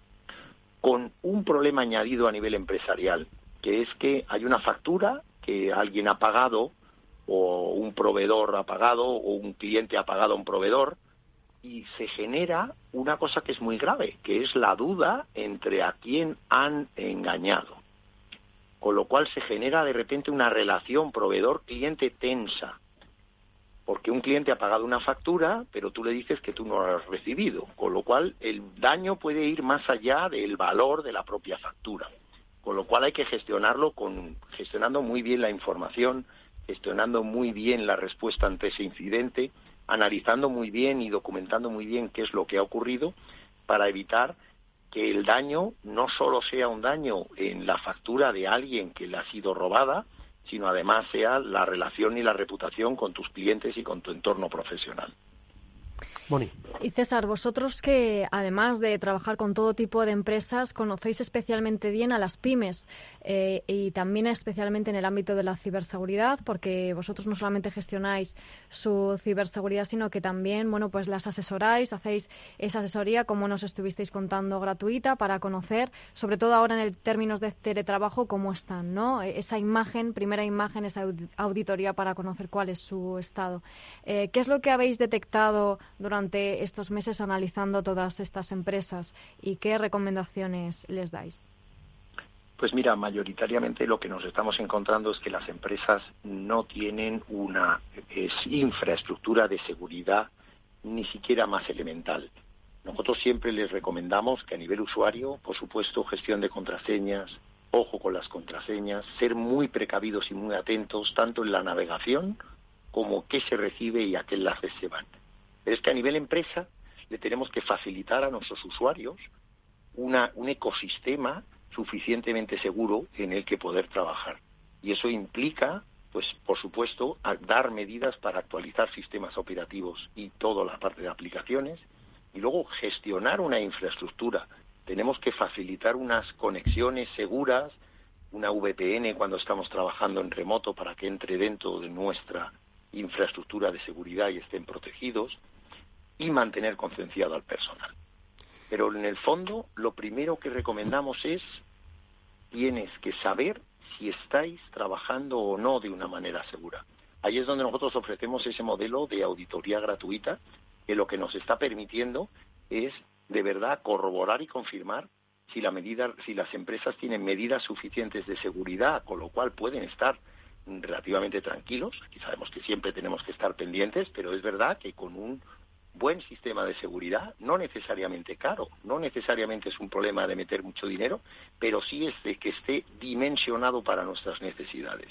con un problema añadido a nivel empresarial, que es que hay una factura que alguien ha pagado o un proveedor ha pagado o un cliente ha pagado a un proveedor y se genera una cosa que es muy grave, que es la duda entre a quién han engañado. Con lo cual se genera de repente una relación proveedor-cliente tensa, porque un cliente ha pagado una factura, pero tú le dices que tú no la has recibido, con lo cual el daño puede ir más allá del valor de la propia factura. Con lo cual hay que gestionarlo con gestionando muy bien la información, gestionando muy bien la respuesta ante ese incidente, analizando muy bien y documentando muy bien qué es lo que ha ocurrido para evitar que el daño no solo sea un daño en la factura de alguien que le ha sido robada, sino además sea la relación y la reputación con tus clientes y con tu entorno profesional. Y César, vosotros que además de trabajar con todo tipo de empresas, conocéis especialmente bien a las pymes eh, y también especialmente en el ámbito de la ciberseguridad, porque vosotros no solamente gestionáis su ciberseguridad, sino que también, bueno, pues las asesoráis, hacéis esa asesoría, como nos estuvisteis contando, gratuita para conocer, sobre todo ahora en el términos de teletrabajo, cómo están, ¿no? Esa imagen, primera imagen, esa auditoría para conocer cuál es su estado. Eh, ¿Qué es lo que habéis detectado durante durante estos meses analizando todas estas empresas y qué recomendaciones les dais? Pues mira, mayoritariamente lo que nos estamos encontrando es que las empresas no tienen una infraestructura de seguridad ni siquiera más elemental. Nosotros siempre les recomendamos que a nivel usuario, por supuesto, gestión de contraseñas, ojo con las contraseñas, ser muy precavidos y muy atentos tanto en la navegación como qué se recibe y a qué enlaces se van. Es que a nivel empresa le tenemos que facilitar a nuestros usuarios un ecosistema suficientemente seguro en el que poder trabajar. Y eso implica, pues, por supuesto, dar medidas para actualizar sistemas operativos y toda la parte de aplicaciones, y luego gestionar una infraestructura. Tenemos que facilitar unas conexiones seguras, una VPN cuando estamos trabajando en remoto para que entre dentro de nuestra infraestructura de seguridad y estén protegidos, y mantener concienciado al personal. Pero en el fondo, lo primero que recomendamos es tienes que saber si estáis trabajando o no de una manera segura. Ahí es donde nosotros ofrecemos ese modelo de auditoría gratuita que lo que nos está permitiendo es de verdad corroborar y confirmar si la medida, si las empresas tienen medidas suficientes de seguridad, con lo cual pueden estar relativamente tranquilos. Aquí sabemos que siempre tenemos que estar pendientes, pero es verdad que con un buen sistema de seguridad, no necesariamente caro, no necesariamente es un problema de meter mucho dinero, pero sí es de que esté dimensionado para nuestras necesidades.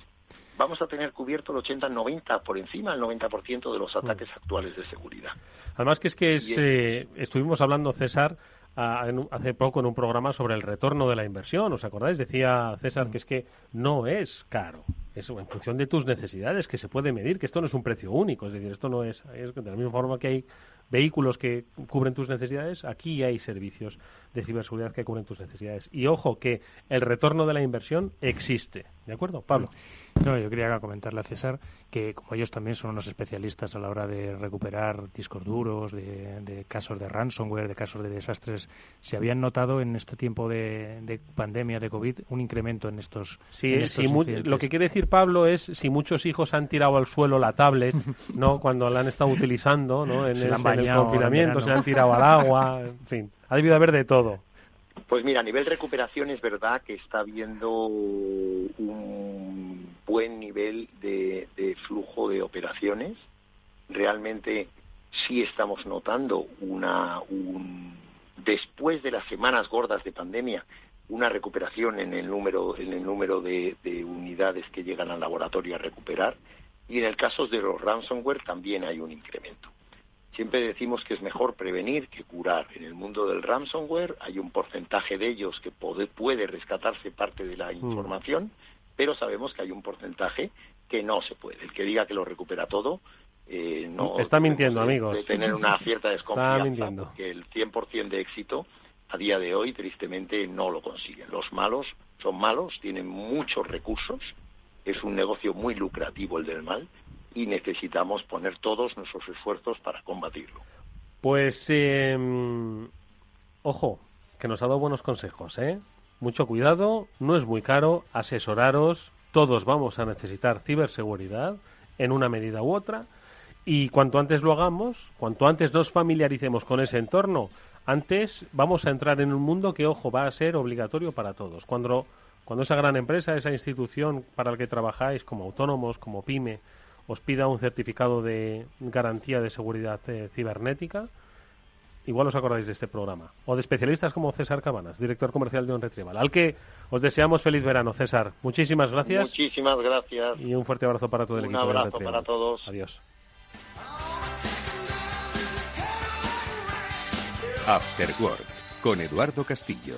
Vamos a tener cubierto el 80-90, por encima del 90% de los mm. ataques actuales de seguridad. Además que es que eh, estuvimos hablando, César, hace poco en un programa sobre el retorno de la inversión. ¿Os acordáis? Decía César que es que no es caro. Es en función de tus necesidades que se puede medir, que esto no es un precio único. Es decir, esto no es, es de la misma forma que hay vehículos que cubren tus necesidades, aquí hay servicios de ciberseguridad que cubren tus necesidades. Y ojo que el retorno de la inversión existe. ¿De acuerdo, Pablo? No, yo quería comentarle a César que como ellos también son unos especialistas a la hora de recuperar discos duros, de, casos de ransomware, de casos de desastres, ¿se habían notado en este tiempo de, pandemia, de COVID, un incremento en estos, sí, lo que quiere decir Pablo es si muchos hijos han tirado al suelo la tablet, ¿no? Cuando la han estado utilizando, ¿no? En, el, en el confinamiento, se han tirado al agua, en fin, ha debido haber de todo. Pues mira, a nivel recuperación es verdad que está habiendo un buen nivel de, flujo de operaciones. Realmente sí estamos notando una, después de las semanas gordas de pandemia, una recuperación en el número, en el número de unidades que llegan al laboratorio a recuperar. Y en el caso de los ransomware también hay un incremento. Siempre decimos que es mejor prevenir que curar. En el mundo del ransomware hay un porcentaje de ellos que puede, rescatarse parte de la mm. información, pero sabemos que hay un porcentaje que no se puede. El que diga que lo recupera todo, eh, no. Está mintiendo, amigos. De tener una cierta desconfianza, porque el 100% de éxito a día de hoy, tristemente, no lo consiguen. Los malos son malos, tienen muchos recursos, es un negocio muy lucrativo el del mal, y necesitamos poner todos nuestros esfuerzos para combatirlo. Pues, em, ojo, que nos ha dado buenos consejos, ¿eh? Mucho cuidado, no es muy caro, asesoraros, todos vamos a necesitar ciberseguridad en una medida u otra, y cuanto antes lo hagamos, cuanto antes nos familiaricemos con ese entorno, antes vamos a entrar en un mundo que, ojo, va a ser obligatorio para todos. Cuando, cuando esa gran empresa, esa institución para la que trabajáis como autónomos, como pyme, os pida un certificado de garantía de seguridad eh, cibernética, igual os acordáis de este programa. O de especialistas como César Cabanas, director comercial de On Retrieval, al que os deseamos feliz verano, César. Muchísimas gracias. Muchísimas gracias. Y un fuerte abrazo para todo el equipo. Un abrazo para todos. Adiós. After Work, con Eduardo Castillo.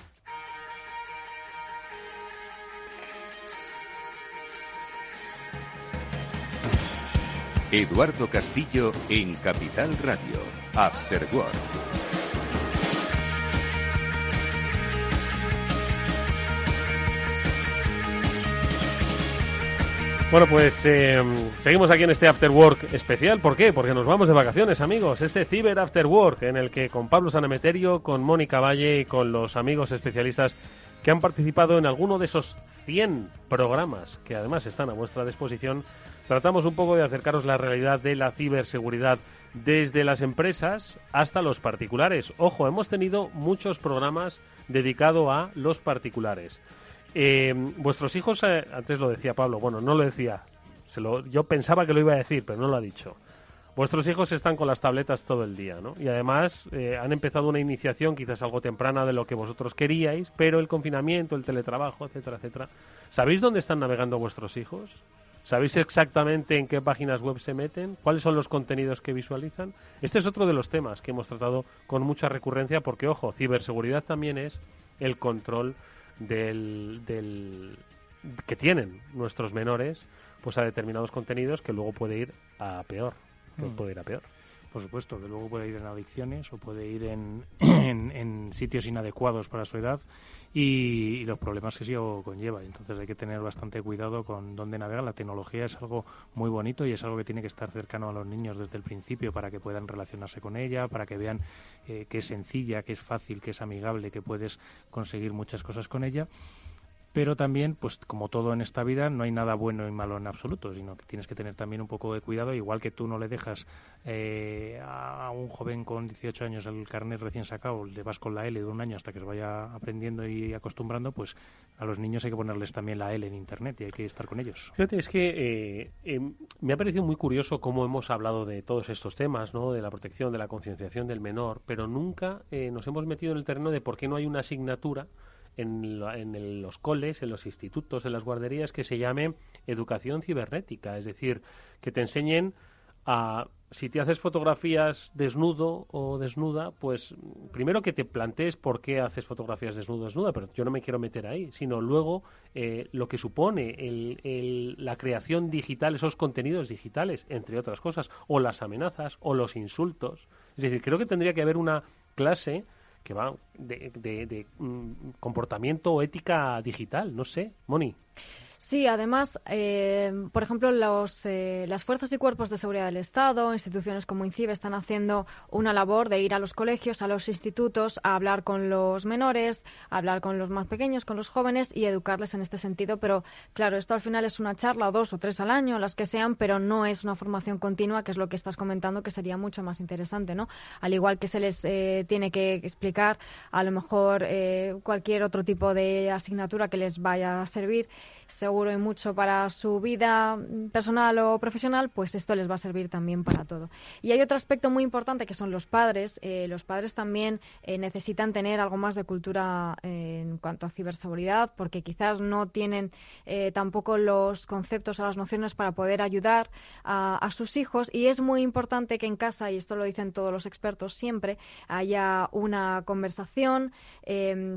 Eduardo Castillo en Capital Radio, After Work. Bueno, pues eh, seguimos aquí en este After Work especial. ¿Por qué? Porque nos vamos de vacaciones, amigos. Este Ciber After Work en el que con Pablo Sanemeterio, con Mónica Valle y con los amigos especialistas que han participado en alguno de esos 100 programas que además están a vuestra disposición, tratamos un poco de acercaros la realidad de la ciberseguridad desde las empresas hasta los particulares. Ojo, hemos tenido muchos programas dedicados a los particulares. Eh, vuestros hijos, eh, antes lo decía Pablo, bueno, no lo decía, se lo, yo pensaba que lo iba a decir, pero no lo ha dicho. Vuestros hijos están con las tabletas todo el día, ¿no? Y además eh, han empezado una iniciación quizás algo temprana de lo que vosotros queríais, pero el confinamiento, el teletrabajo, etcétera, etcétera. ¿Sabéis dónde están navegando vuestros hijos? ¿Sabéis exactamente en qué páginas web se meten? ¿Cuáles son los contenidos que visualizan? Este es otro de los temas que hemos tratado con mucha recurrencia porque, ojo, ciberseguridad también es el control del, del que tienen nuestros menores pues a determinados contenidos que luego puede ir a peor, que mm. puede ir a peor. Por supuesto, que luego puede ir en adicciones o puede ir en, en, sitios inadecuados para su edad y, los problemas que eso conlleva. Entonces hay que tener bastante cuidado con dónde navegar. La tecnología es algo muy bonito y es algo que tiene que estar cercano a los niños desde el principio para que puedan relacionarse con ella, para que vean eh, que es sencilla, que es fácil, que es amigable, que puedes conseguir muchas cosas con ella pero también, pues como todo en esta vida, no hay nada bueno y malo en absoluto, sino que tienes que tener también un poco de cuidado, igual que tú no le dejas eh, a un joven con 18 años el carnet recién sacado, le vas con la L de un año hasta que se vaya aprendiendo y acostumbrando, pues a los niños hay que ponerles también la L en Internet y hay que estar con ellos. Fíjate, es que eh, eh, me ha parecido muy curioso cómo hemos hablado de todos estos temas, ¿no? de la protección, de la concienciación del menor, pero nunca nos hemos metido en el terreno de por qué no hay una asignatura en, los coles, en los institutos, en las guarderías, que se llame educación cibernética, es decir, que te enseñen a si te haces fotografías desnudo o desnuda, pues primero que te plantees por qué haces fotografías desnudo o desnuda, pero yo no me quiero meter ahí, sino luego eh, lo que supone la creación digital, esos contenidos digitales, entre otras cosas, o las amenazas o los insultos. Es decir, creo que tendría que haber una clase que va de, de, de mm, comportamiento o ética digital, no sé, Moni. Sí, además, eh, por ejemplo, los, eh, las fuerzas y cuerpos de seguridad del Estado, instituciones como INCIBE, están haciendo una labor de ir a los colegios, a los institutos, a hablar con los menores, a hablar con los más pequeños, con los jóvenes y educarles en este sentido. Pero, claro, esto al final es una charla o dos o tres al año, las que sean, pero no es una formación continua, que es lo que estás comentando, que sería mucho más interesante, ¿no? Al igual que se les eh, tiene que explicar, a lo mejor, cualquier otro tipo de asignatura que les vaya a servir seguro y mucho para su vida personal o profesional, pues esto les va a servir también para todo. Y hay otro aspecto muy importante que son los padres. Eh, los padres también eh, necesitan tener algo más de cultura eh, en cuanto a ciberseguridad, porque quizás no tienen tampoco los conceptos o las nociones para poder ayudar a, sus hijos. Y es muy importante que en casa, y esto lo dicen todos los expertos siempre, haya una conversación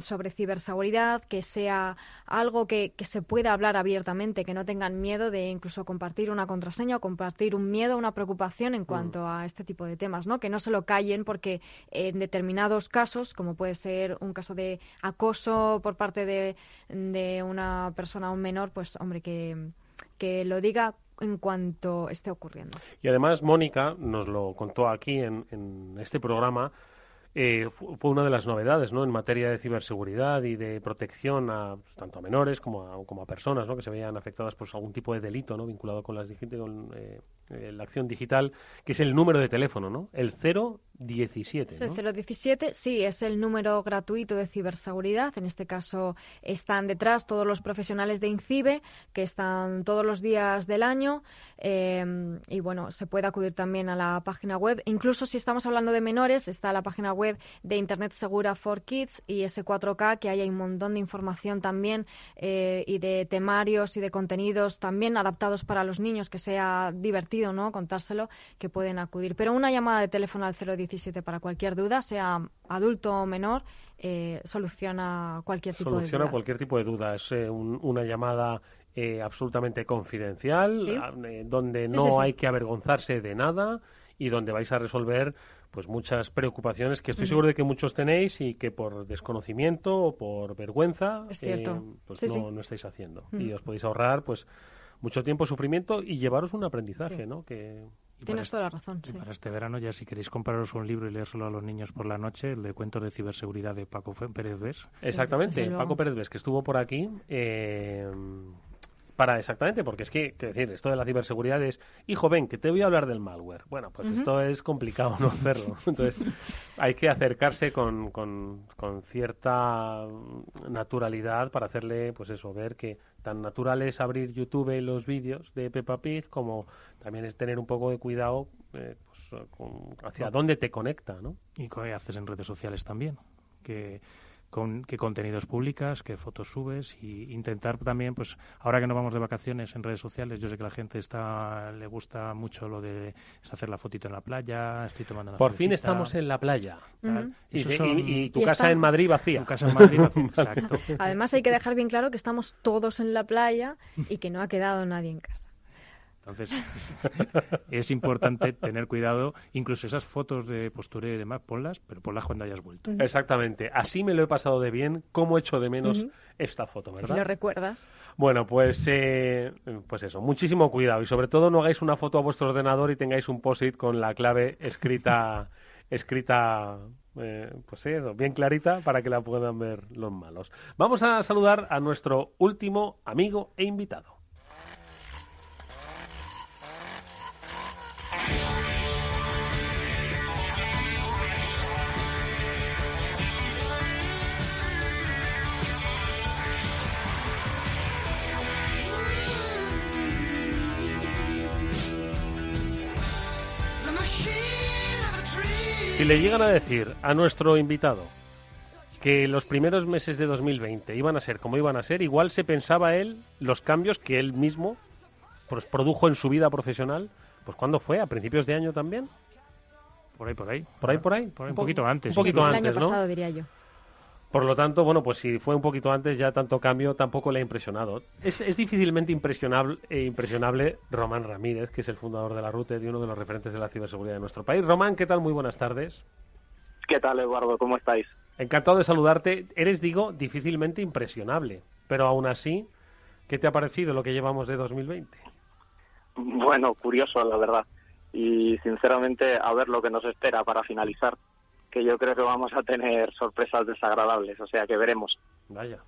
sobre ciberseguridad, que sea algo que, que se pueda hablar abiertamente, que no tengan miedo de incluso compartir una contraseña o compartir un miedo, una preocupación en mm. cuanto a este tipo de temas, ¿no? Que no se lo callen porque en determinados casos, como puede ser un caso de acoso por parte de, de una persona, un menor, pues hombre, que, que lo diga en cuanto esté ocurriendo. Y además, Mónica nos lo contó aquí en, en este programa, eh, fue una de las novedades ¿no? en materia de ciberseguridad y de protección a, pues, tanto a menores como a, como a personas ¿no? que se veían afectadas por algún tipo de delito ¿no? vinculado con, las, con eh, eh, la acción digital, que es el número de teléfono, ¿no? el 017. ¿no? El 017, sí, es el número gratuito de ciberseguridad. En este caso están detrás todos los profesionales de INCIBE, que están todos los días del año. y bueno, se puede acudir también a la página web. Incluso si estamos hablando de menores, está la página web de Internet Segura for Kids y S4K, que hay un montón de información también eh, y de temarios y de contenidos también adaptados para los niños, que sea divertido no contárselo, que pueden acudir. Pero una llamada de teléfono al 017 para cualquier duda, sea adulto o menor, eh, soluciona cualquier tipo de duda. Soluciona cualquier tipo de duda. Es eh, una llamada absolutamente confidencial, donde no hay que avergonzarse de nada y donde vais a resolver pues muchas preocupaciones que estoy seguro de que muchos tenéis y que por desconocimiento o por vergüenza eh, pues no, no, estáis haciendo y os podéis ahorrar pues mucho tiempo, sufrimiento y llevaros un aprendizaje, ¿no? Que Tienes toda la razón. Sí. Para este verano, ya si queréis compraros un libro y leérselo a los niños por la noche, el de cuentos de ciberseguridad de Paco Pérez Ves. Exactamente, Paco Pérez Ves, que estuvo por aquí. Eh, para exactamente, porque es que, que, decir, esto de la ciberseguridad es, hijo, ven, que te voy a hablar del malware. Bueno, pues esto es complicado no hacerlo. Entonces, hay que acercarse con, con, con, cierta naturalidad para hacerle, pues eso, ver que tan natural es abrir YouTube los vídeos de Peppa Pig como también es tener un poco de cuidado eh, pues, hacia dónde te conecta, ¿no? Y qué haces en redes sociales también. Que con qué contenidos publicas, qué fotos subes y intentar también, pues ahora que no vamos de vacaciones en redes sociales, yo sé que la gente está le gusta mucho lo de hacer la fotito en la playa, estoy tomando una Por fin estamos en la playa. y, tu casa en Madrid vacía. Tu casa en Madrid vacía, exacto. Además hay que dejar bien claro que estamos todos en la playa y que no ha quedado nadie en casa. Entonces, es importante tener cuidado. Incluso esas fotos de postureo y demás, ponlas, pero ponlas cuando hayas vuelto. Exactamente. Así me lo he pasado de bien. ¿Cómo echo de menos esta foto, verdad? ¿Lo recuerdas? Bueno, pues, eh, pues eso. Muchísimo cuidado. Y sobre todo no hagáis una foto a vuestro ordenador y tengáis un post-it con la clave escrita... escrita eh, pues eso, bien clarita para que la puedan ver los malos. Vamos a saludar a nuestro último amigo e invitado. Si le llegan a decir a nuestro invitado que los primeros meses de 2020 iban a ser como iban a ser, igual se pensaba él los cambios que él mismo pues, produjo en su vida profesional. Pues ¿cuándo fue? ¿A principios de año también? Por ahí, por ahí. ¿Por ahí, por ahí? un poquito antes. Un poquito antes, el año pasado, diría yo. Por lo tanto, bueno, pues si fue un poquito antes, ya tanto cambio tampoco le ha impresionado. Es, difícilmente impresionable, eh, impresionable Román Ramírez, que es el fundador de la RUTE y uno de los referentes de la ciberseguridad de nuestro país. Román, ¿qué tal? Muy buenas tardes. ¿Qué tal, Eduardo? ¿Cómo estáis? Encantado de saludarte. Eres, digo, difícilmente impresionable, pero aún así, ¿qué te ha parecido lo que llevamos de 2020? Bueno, curioso, la verdad. Y sinceramente, a ver lo que nos espera para finalizar que yo creo que vamos a tener sorpresas desagradables, o sea que veremos. Vaya.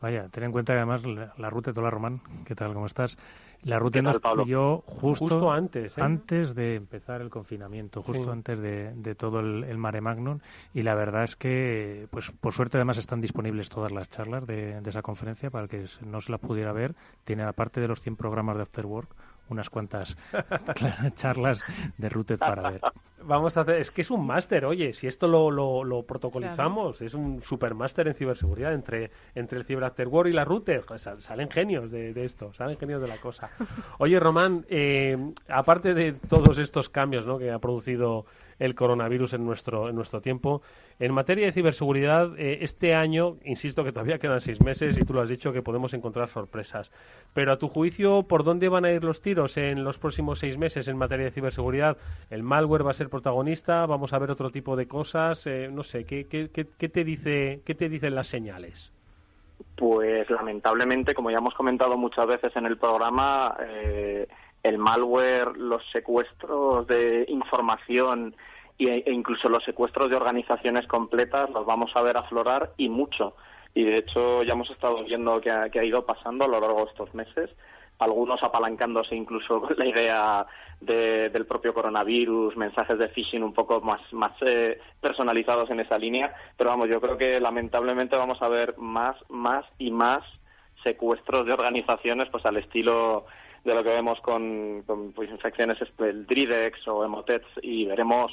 Vaya, ten en cuenta que además la, ruta de Tola Román, ¿qué tal? ¿Cómo estás? La ruta nos pilló justo, antes, ¿eh? antes de empezar el confinamiento, justo antes de, todo el, mare magnum. Y la verdad es que, pues por suerte además están disponibles todas las charlas de, de esa conferencia para que no se la pudiera ver. Tiene, aparte de los 100 programas de After Work, unas cuantas charlas de Routed para ver. Vamos a hacer, es que es un máster, oye, si esto lo, lo, protocolizamos, es un super máster en ciberseguridad entre, entre el Cyber After War y la Router, salen genios de, esto, salen genios de la cosa. Oye, Román, eh, aparte de todos estos cambios ¿no? que ha producido el coronavirus en nuestro, en nuestro tiempo. En materia de ciberseguridad, eh, este año, insisto que todavía quedan seis meses y tú lo has dicho que podemos encontrar sorpresas. Pero a tu juicio, ¿por dónde van a ir los tiros en los próximos seis meses en materia de ciberseguridad? ¿El malware va a ser protagonista? ¿Vamos a ver otro tipo de cosas? Eh, no sé, ¿qué, qué, qué, te dice, ¿qué te dicen las señales? Pues lamentablemente, como ya hemos comentado muchas veces en el programa, eh, el malware, los secuestros de información e incluso los secuestros de organizaciones completas los vamos a ver aflorar y mucho. Y de hecho ya hemos estado viendo que ha, ido pasando a lo largo de estos meses, algunos apalancándose incluso con la idea del propio coronavirus, mensajes de phishing un poco más, más eh, personalizados en esa línea. Pero vamos, yo creo que lamentablemente vamos a ver más, más y más secuestros de organizaciones pues al estilo de lo que vemos con, pues, infecciones el Dridex o Emotets y veremos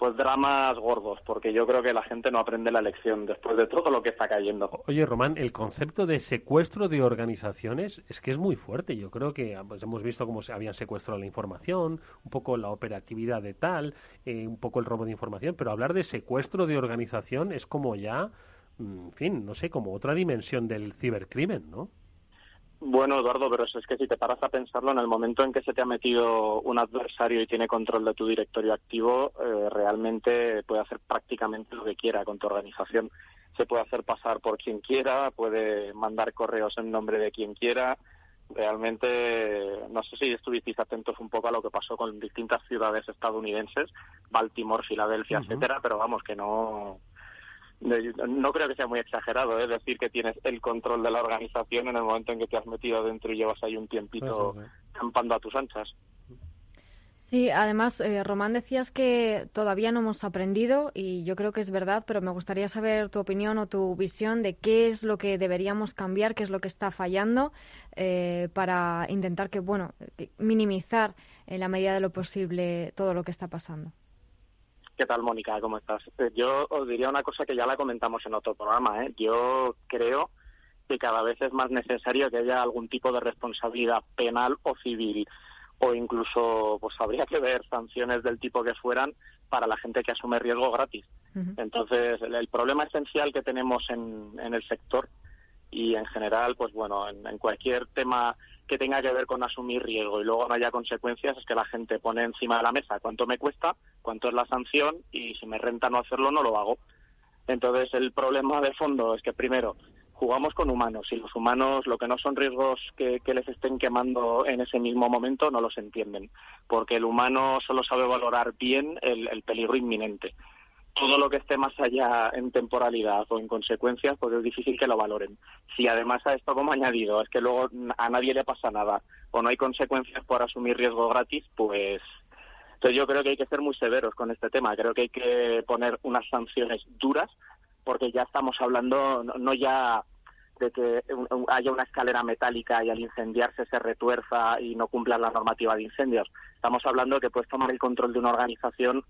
pues dramas gordos, porque yo creo que la gente no aprende la lección después de todo lo que está cayendo. Oye, Román, el concepto de secuestro de organizaciones es que es muy fuerte. Yo creo que pues, hemos visto cómo se habían secuestrado la información, un poco la operatividad de tal, eh, un poco el robo de información, pero hablar de secuestro de organización es como ya, mm, en fin, no sé, como otra dimensión del cibercrimen, ¿no? Bueno, Eduardo, pero es que si te paras a pensarlo, en el momento en que se te ha metido un adversario y tiene control de tu directorio activo, eh, realmente puede hacer prácticamente lo que quiera con tu organización. Se puede hacer pasar por quien quiera, puede mandar correos en nombre de quien quiera, Realmente, no sé si estuvisteis atentos un poco a lo que pasó con distintas ciudades estadounidenses, Baltimore, Filadelfia, etcétera, pero vamos, que no, no creo que sea muy exagerado es ¿eh? decir que tienes el control de la organización en el momento en que te has metido dentro y llevas ahí un tiempito campando a tus anchas. Sí, además, eh, Román, decías que todavía no hemos aprendido y yo creo que es verdad, pero me gustaría saber tu opinión o tu visión de qué es lo que deberíamos cambiar, qué es lo que está fallando eh, para intentar que, bueno, minimizar en la medida de lo posible todo lo que está pasando. ¿Qué tal, Mónica? ¿Cómo estás? Eh, yo os diría una cosa que ya la comentamos en otro programa. Yo creo que cada vez es más necesario que haya algún tipo de responsabilidad penal o civil o incluso pues habría que ver sanciones del tipo que fueran para la gente que asume riesgo gratis. Entonces, el, problema esencial que tenemos en, en, el sector y en general, pues bueno, en, cualquier tema que tenga que ver con asumir riesgo y luego no haya consecuencias es que la gente pone encima de la mesa cuánto me cuesta, cuánto es la sanción y si me renta no hacerlo no lo hago. Entonces, el problema de fondo es que primero jugamos con humanos y los humanos lo que no son riesgos que, les estén quemando en ese mismo momento no los entienden, porque el humano solo sabe valorar bien el, peligro inminente. Todo lo que esté más allá en temporalidad o en consecuencias, pues es difícil que lo valoren. Si además a esto como añadido es que luego a nadie le pasa nada o no hay consecuencias por asumir riesgo gratis, pues entonces yo creo que hay que ser muy severos con este tema. Creo que hay que poner unas sanciones duras porque ya estamos hablando no ya de que haya una escalera metálica y al incendiarse se retuerza y no cumpla la normativa de incendios. Estamos hablando de que puedes tomar el control de una organización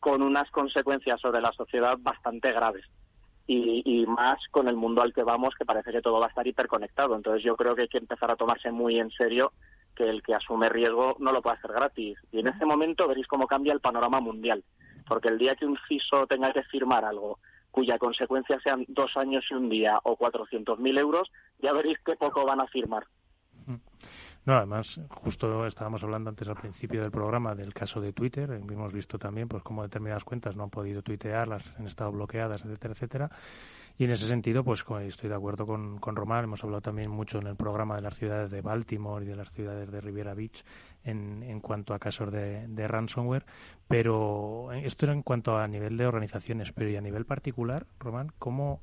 con unas consecuencias sobre la sociedad bastante graves. Y, más con el mundo al que vamos, que parece que todo va a estar hiperconectado. Entonces yo creo que hay que empezar a tomarse muy en serio que el que asume riesgo no lo puede hacer gratis. Y en ese momento veréis cómo cambia el panorama mundial. Porque el día que un CISO tenga que firmar algo cuya consecuencia sean dos años y un día o 400.000 euros, ya veréis qué poco van a firmar. No, además, justo estábamos hablando antes al principio del programa del caso de Twitter. Hemos visto también pues cómo determinadas cuentas no han podido tuitear, las han estado bloqueadas, etcétera, etcétera. Y en ese sentido, pues estoy de acuerdo con, con Román. Hemos hablado también mucho en el programa de las ciudades de Baltimore y de las ciudades de Riviera Beach en, en cuanto a casos de, de ransomware. Pero esto era en cuanto a nivel de organizaciones. Pero y a nivel particular, Román, ¿cómo,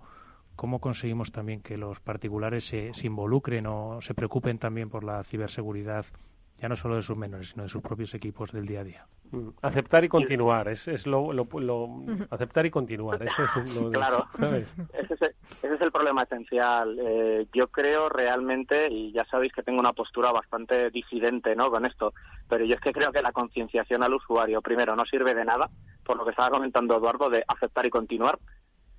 cómo conseguimos también que los particulares se, se involucren o se preocupen también por la ciberseguridad ya no solo de sus menores, sino de sus propios equipos del día a día. Mm, aceptar y continuar, es, es lo, lo, aceptar y continuar, eso es lo Claro, ese es, el, ese es, el, problema esencial. Eh, yo creo realmente, y ya sabéis que tengo una postura bastante disidente ¿no? con esto, pero yo es que creo que la concienciación al usuario, primero, no sirve de nada, por lo que estaba comentando Eduardo, de aceptar y continuar,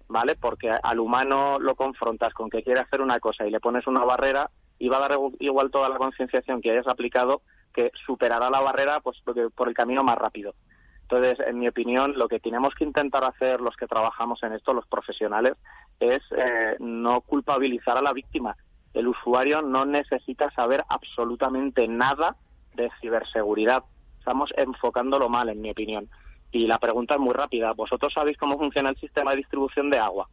¿vale? Porque al humano lo confrontas con que quiere hacer una cosa y le pones una barrera y va a dar igual toda la concienciación que hayas aplicado que superará la barrera pues por el camino más rápido. Entonces, en mi opinión, lo que tenemos que intentar hacer los que trabajamos en esto, los profesionales, es eh, no culpabilizar a la víctima. El usuario no necesita saber absolutamente nada de ciberseguridad. Estamos enfocándolo mal, en mi opinión. Y la pregunta es muy rápida. ¿Vosotros sabéis cómo funciona el sistema de distribución de agua?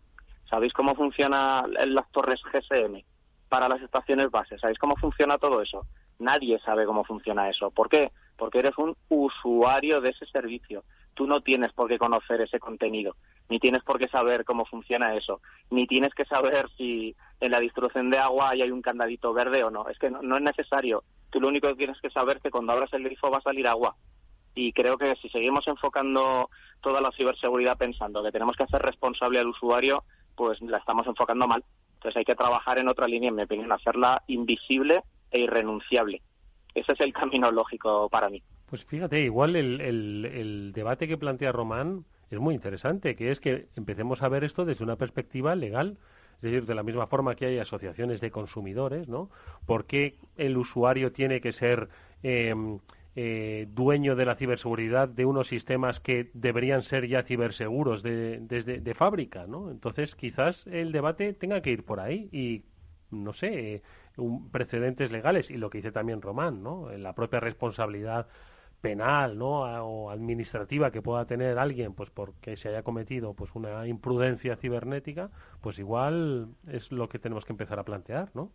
¿Sabéis cómo funcionan las torres GSM? para las estaciones bases. ¿Sabéis cómo funciona todo eso? Nadie sabe cómo funciona eso. ¿Por qué? Porque eres un usuario de ese servicio. Tú no tienes por qué conocer ese contenido, ni tienes por qué saber cómo funciona eso, ni tienes que saber si en la distribución de agua hay un candadito verde o no. Es que no, es necesario. Tú lo único que tienes que saber es que cuando abras el grifo va a salir agua. Y creo que si seguimos enfocando toda la ciberseguridad pensando que tenemos que hacer responsable al usuario, pues la estamos enfocando mal. Entonces hay que trabajar en otra línea, en mi opinión, hacerla invisible e irrenunciable. Ese es el camino lógico para mí. Pues fíjate, igual el, el, debate que plantea Román es muy interesante, que es que empecemos a ver esto desde una perspectiva legal. Es decir, de la misma forma que hay asociaciones de consumidores, ¿no? ¿Por qué el usuario tiene que ser eh, eh, dueño de la ciberseguridad de unos sistemas que deberían ser ya ciberseguros de, desde de fábrica, ¿no? Entonces, quizás el debate tenga que ir por ahí y, no sé, un, precedentes legales y lo que dice también Román, ¿no? La propia responsabilidad penal, ¿no? o administrativa que pueda tener alguien, pues porque se haya cometido pues una imprudencia cibernética, pues igual es lo que tenemos que empezar a plantear, ¿no?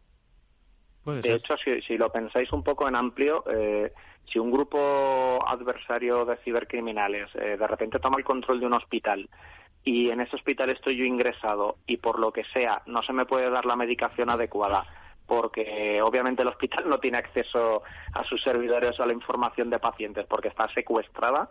De hecho, si, lo pensáis un poco en amplio, eh, si un grupo adversario de cibercriminales eh, de repente toma el control de un hospital y en ese hospital estoy yo ingresado y por lo que sea no se me puede dar la medicación adecuada porque obviamente el hospital no tiene acceso a sus servidores o a la información de pacientes porque está secuestrada,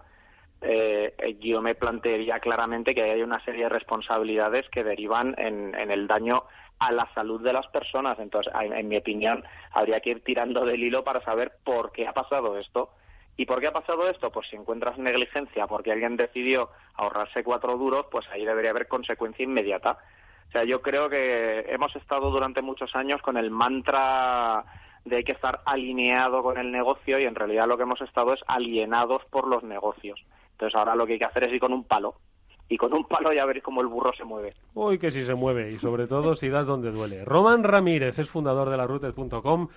eh, yo me plantearía claramente que hay una serie de responsabilidades que derivan en, el daño a la salud de las personas. Entonces, en mi opinión, habría que ir tirando del hilo para saber por qué ha pasado esto. ¿Y por qué ha pasado esto? Pues si encuentras negligencia porque alguien decidió ahorrarse cuatro duros, pues ahí debería haber consecuencia inmediata. O sea, yo creo que hemos estado durante muchos años con el mantra de hay que estar alineado con el negocio y en realidad lo que hemos estado es alienados por los negocios. Entonces ahora lo que hay que hacer es ir con un palo. Y con un palo ya veréis cómo el burro se mueve. Uy, que sí se mueve. Y sobre todo si das donde duele. Román Ramírez es fundador de la Rutes.com.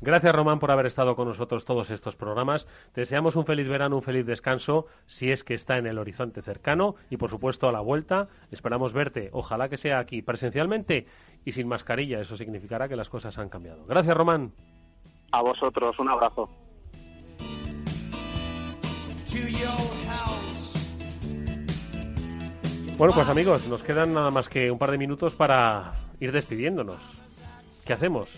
Gracias, Román, por haber estado con nosotros todos estos programas. Te deseamos un feliz verano, un feliz descanso, si es que está en el horizonte cercano. Y, por supuesto, a la vuelta esperamos verte. Ojalá que sea aquí presencialmente y sin mascarilla. Eso significará que las cosas han cambiado. Gracias, Román. A vosotros, un abrazo. Bueno, pues amigos, nos quedan nada más que un par de minutos para ir despidiéndonos. ¿Qué hacemos?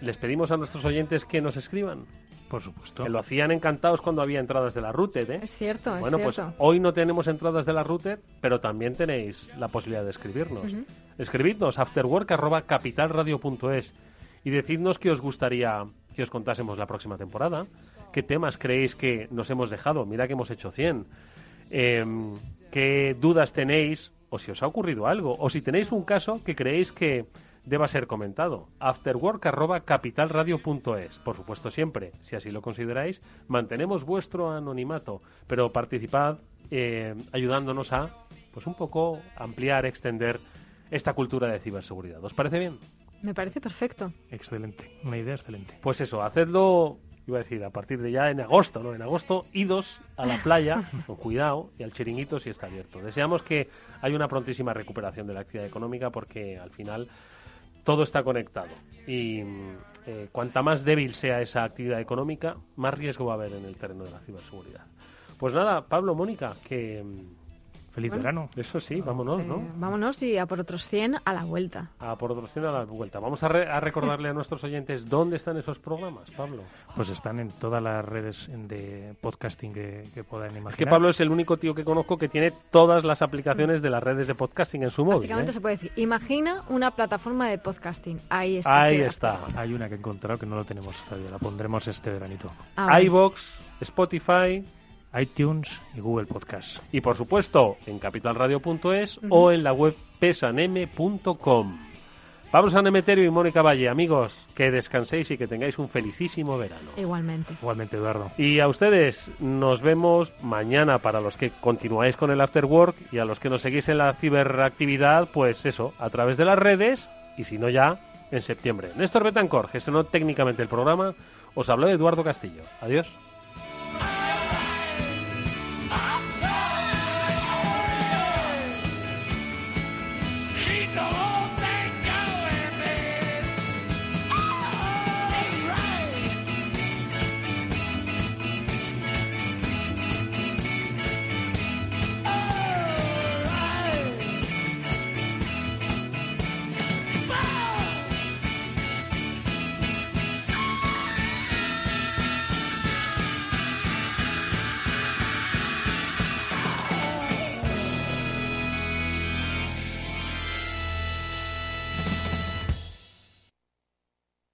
¿Les pedimos a nuestros oyentes que nos escriban? Por supuesto. Que lo hacían encantados cuando había entradas de la Routed, ¿eh? Es cierto, Bueno, pues hoy no tenemos entradas de la Routed, pero también tenéis la posibilidad de escribirnos. Escribidnos afterwork.capitalradio.es y decidnos qué os gustaría que os contásemos la próxima temporada, qué temas creéis que nos hemos dejado. Mira que hemos hecho 100 eh, qué dudas tenéis o si os ha ocurrido algo o si tenéis un caso que creéis que deba ser comentado. afterwork.capitalradio.es. Por supuesto, siempre, si así lo consideráis, mantenemos vuestro anonimato, pero participad eh, ayudándonos a, pues un poco, ampliar, extender esta cultura de ciberseguridad. ¿Os parece bien? Me parece perfecto. Excelente, una idea excelente. Pues eso, hacedlo iba a decir, a partir de ya en agosto, ¿no? En agosto, idos a la playa, con cuidado, y al chiringuito si está abierto. Deseamos que haya una prontísima recuperación de la actividad económica porque al final todo está conectado. Y eh, cuanta más débil sea esa actividad económica, más riesgo va a haber en el terreno de la ciberseguridad. Pues nada, Pablo, Mónica, que Feliz verano. Eso sí, vámonos, ¿no? vámonos y a por otros 100 a la vuelta. A por otros 100 a la vuelta. Vamos a, recordarle a nuestros oyentes dónde están esos programas, Pablo. Pues están en todas las redes de podcasting que, que puedan imaginar. Es que Pablo es el único tío que conozco que tiene todas las aplicaciones de las redes de podcasting en su móvil. Básicamente ¿eh? se puede decir, imagina una plataforma de podcasting. Ahí está. Ahí está. Hay una que he encontrado que no lo tenemos todavía. La pondremos este veranito. Ah, iBox, Spotify iTunes y Google Podcast. Y por supuesto en capitalradio.es o en la web pesanm.com. Vamos a Nemeterio y Mónica Valle, amigos, que descanséis y que tengáis un felicísimo verano. Igualmente. Igualmente, Eduardo. Y a ustedes nos vemos mañana para los que continuáis con el After Work y a los que nos seguís en la ciberactividad, pues eso, a través de las redes y si no ya, en septiembre. Néstor Betancor gestionó técnicamente el programa. Os habló Eduardo Castillo. Adiós.